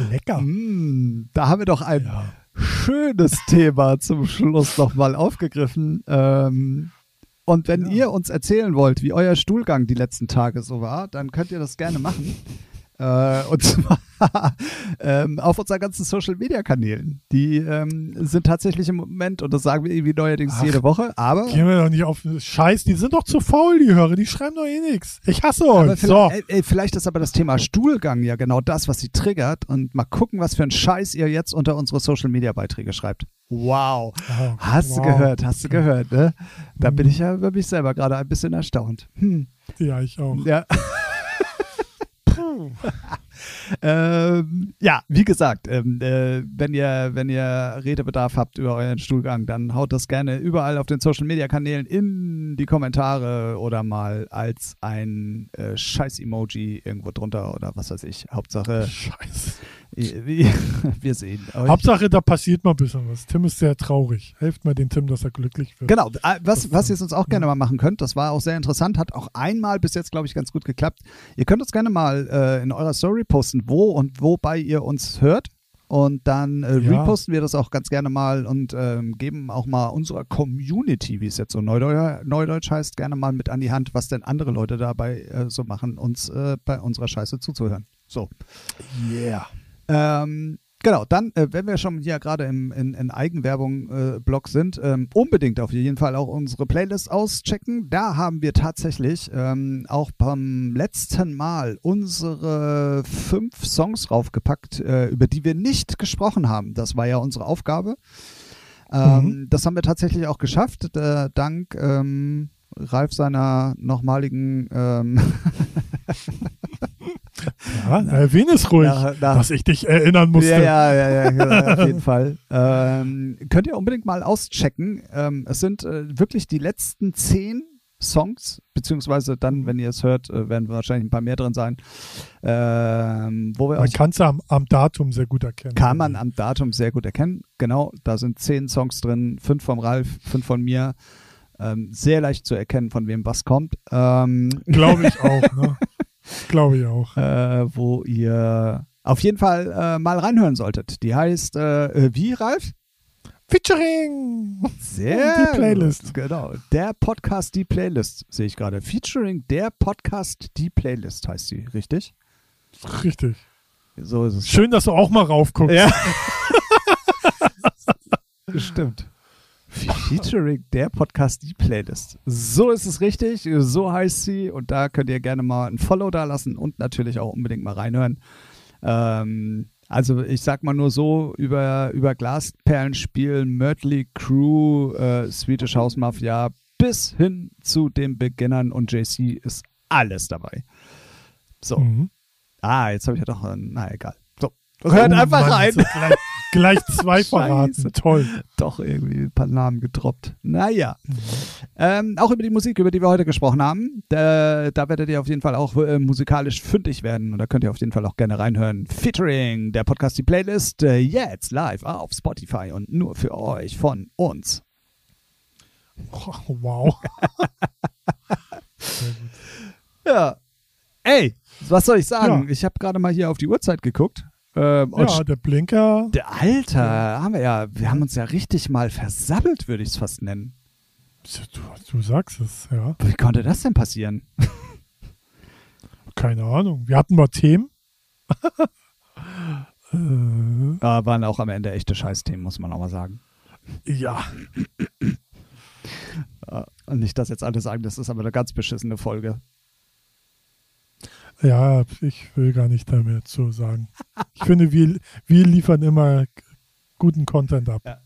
Lecker. Mm, da haben wir doch ein ja. schönes Thema zum Schluss nochmal aufgegriffen. Ähm, und wenn ja. ihr uns erzählen wollt, wie euer Stuhlgang die letzten Tage so war, dann könnt ihr das gerne machen. Äh, und [LAUGHS] zwar ähm, auf unseren ganzen Social Media Kanälen. Die ähm, sind tatsächlich im Moment, und das sagen wir irgendwie neuerdings Ach, jede Woche, aber. Gehen wir doch nicht auf Scheiß, die sind doch zu faul, die Hörer, die schreiben doch eh nichts. Ich hasse euch. Vielleicht, so. Ey, vielleicht ist aber das Thema Stuhlgang ja genau das, was sie triggert. Und mal gucken, was für ein Scheiß ihr jetzt unter unsere Social Media Beiträge schreibt. Wow. Oh, hast wow. du gehört, hast du gehört, ne? Da bin ich ja über mich selber gerade ein bisschen erstaunt. Hm. Ja, ich auch. Ja. [LAUGHS] ähm, ja, wie gesagt, ähm, äh, wenn ihr, wenn ihr Redebedarf habt über euren Stuhlgang, dann haut das gerne überall auf den Social Media Kanälen in die Kommentare oder mal als ein äh, Scheiß-Emoji irgendwo drunter oder was weiß ich. Hauptsache. Scheiß. [LAUGHS] Wir sehen. Euch. Hauptsache, da passiert mal ein bisschen was. Tim ist sehr traurig. Helft mal dem Tim, dass er glücklich wird. Genau. Äh, was, was ihr uns auch gerne mal machen könnt, das war auch sehr interessant, hat auch einmal bis jetzt, glaube ich, ganz gut geklappt. Ihr könnt uns gerne mal äh, in eurer Story posten, wo und wobei ihr uns hört. Und dann äh, ja. reposten wir das auch ganz gerne mal und ähm, geben auch mal unserer Community, wie es jetzt so Neudeutsch, Neudeutsch heißt, gerne mal mit an die Hand, was denn andere Leute dabei äh, so machen, uns äh, bei unserer Scheiße zuzuhören. So. Yeah. Ähm, Genau, dann, äh, wenn wir schon hier gerade im in, in Eigenwerbung-Blog äh, sind, ähm, unbedingt auf jeden Fall auch unsere Playlist auschecken. Da haben wir tatsächlich ähm, auch beim letzten Mal unsere fünf Songs raufgepackt, äh, über die wir nicht gesprochen haben. Das war ja unsere Aufgabe. Ähm, mhm. Das haben wir tatsächlich auch geschafft, äh, dank ähm, Ralf seiner nochmaligen [LAUGHS] Ja, erwähne es ruhig, nach, nach, dass ich dich erinnern musste. Ja, ja, ja, ja genau, [LAUGHS] auf jeden Fall. Ähm, könnt ihr unbedingt mal auschecken. Ähm, es sind äh, wirklich die letzten zehn Songs, beziehungsweise dann, wenn ihr es hört, äh, werden wahrscheinlich ein paar mehr drin sein. Ähm, wo wir man kann es am, am, Datum sehr gut erkennen. Kann man am Datum sehr gut erkennen. Genau, da sind zehn Songs drin, fünf vom Ralf, fünf von mir. Ähm, sehr leicht zu erkennen, von wem was kommt. Ähm, Glaube ich auch. [LAUGHS] Ne? Glaube ich auch. Äh, wo ihr auf jeden Fall äh, mal reinhören solltet. Die heißt, äh, äh wie, Ralf? Featuring! Sehr Die Playlist. Gut, genau. Der Podcast, die Playlist, sehe ich gerade. Featuring der Podcast, die Playlist heißt sie, richtig? Richtig. So ist es. Schön, dass du auch mal raufguckst. Ja. [LAUGHS] Stimmt. Featuring der Podcast, die Playlist. So ist es richtig, so heißt sie und da könnt ihr gerne mal ein Follow da lassen und natürlich auch unbedingt mal reinhören. Ähm, also ich sag mal nur so, über, über Glasperlenspiel, Mötley Crew, äh, Swedish House Mafia bis hin zu den Beginnern und JC ist alles dabei. So. Mhm. Ah, jetzt habe ich ja doch, na egal. So, hört oh, einfach Mann, rein. Gleich, gleich, [LAUGHS] zwei verraten, toll. Doch irgendwie ein paar Namen getroppt. Naja. Mhm. Ähm, auch über die Musik, über die wir heute gesprochen haben, da, da werdet ihr auf jeden Fall auch äh, musikalisch fündig werden und da könnt ihr auf jeden Fall auch gerne reinhören. Featuring, der Podcast, die Playlist, äh, jetzt live auf Spotify und nur für euch von uns. Oh, [LAUGHS] wow. [LAUGHS] ja. Ey, was soll ich sagen? Ja. Ich habe gerade mal hier auf die Uhrzeit geguckt. Ähm, ja, der Blinker. Der Alter, ja. haben wir ja, wir haben uns ja richtig mal versabbelt, würde ich es fast nennen. Du, du, sagst es, ja. Wie konnte das denn passieren? [LAUGHS] Keine Ahnung. Wir hatten mal Themen. [LAUGHS] äh. Aber waren auch am Ende echte Scheißthemen, muss man auch mal sagen. Ja. Und nicht, dass jetzt alle sagen, das ist aber eine ganz beschissene Folge. Ja, ich will gar nicht damit zu sagen. Ich finde, wir, wir liefern immer guten Content ab. Ja.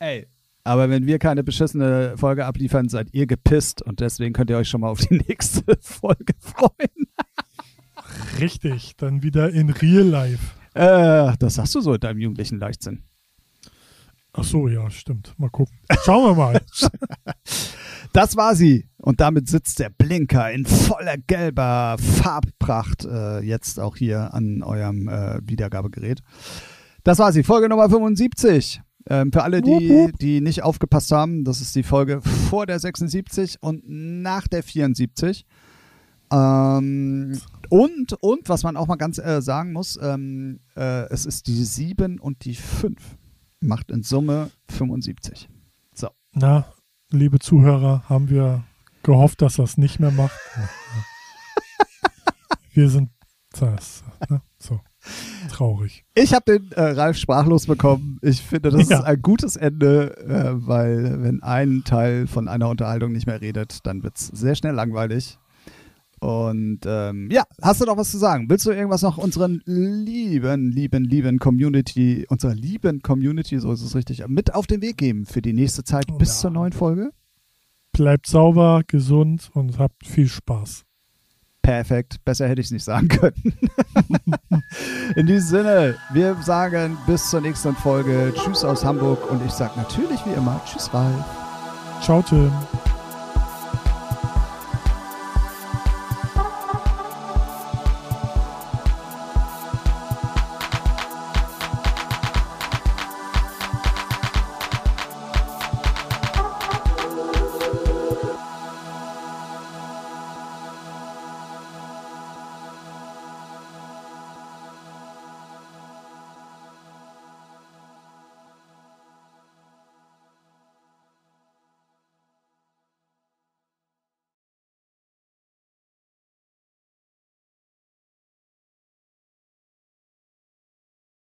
Ey, aber wenn wir keine beschissene Folge abliefern, seid ihr gepisst und deswegen könnt ihr euch schon mal auf die nächste [LAUGHS] Folge freuen. Richtig, dann wieder in Real Life. Äh, das sagst du so in deinem jugendlichen Leichtsinn. Ach so, ja, stimmt. Mal gucken. Schauen wir mal. [LAUGHS] Das war sie. Und damit sitzt der Blinker in voller gelber Farbpracht äh, jetzt auch hier an eurem äh, Wiedergabegerät. Das war sie, Folge Nummer 75. Ähm, für alle, die, die nicht aufgepasst haben, das ist die Folge vor der 76 und nach der 74. Ähm, und, und, was man auch mal ganz äh, sagen muss, ähm, äh, es ist die 7 und die 5. Macht in Summe 75. So. Na, liebe Zuhörer, haben wir gehofft, dass das nicht mehr macht. [LAUGHS] wir sind das, ne? so traurig. Ich habe den äh, Ralf sprachlos bekommen. Ich finde, das ja. ist ein gutes Ende, äh, weil wenn ein Teil von einer Unterhaltung nicht mehr redet, dann wird es sehr schnell langweilig. Und ähm, ja, hast du noch was zu sagen? Willst du irgendwas noch unseren lieben, lieben, lieben Community, unserer lieben Community, so ist es richtig, mit auf den Weg geben für die nächste Zeit oh, bis ja. zur neuen Folge? Bleibt sauber, gesund und habt viel Spaß. Perfekt, besser hätte ich es nicht sagen können. [LAUGHS] In diesem Sinne, wir sagen bis zur nächsten Folge. Tschüss aus Hamburg und ich sage natürlich wie immer Tschüss Ralf. Ciao Tim.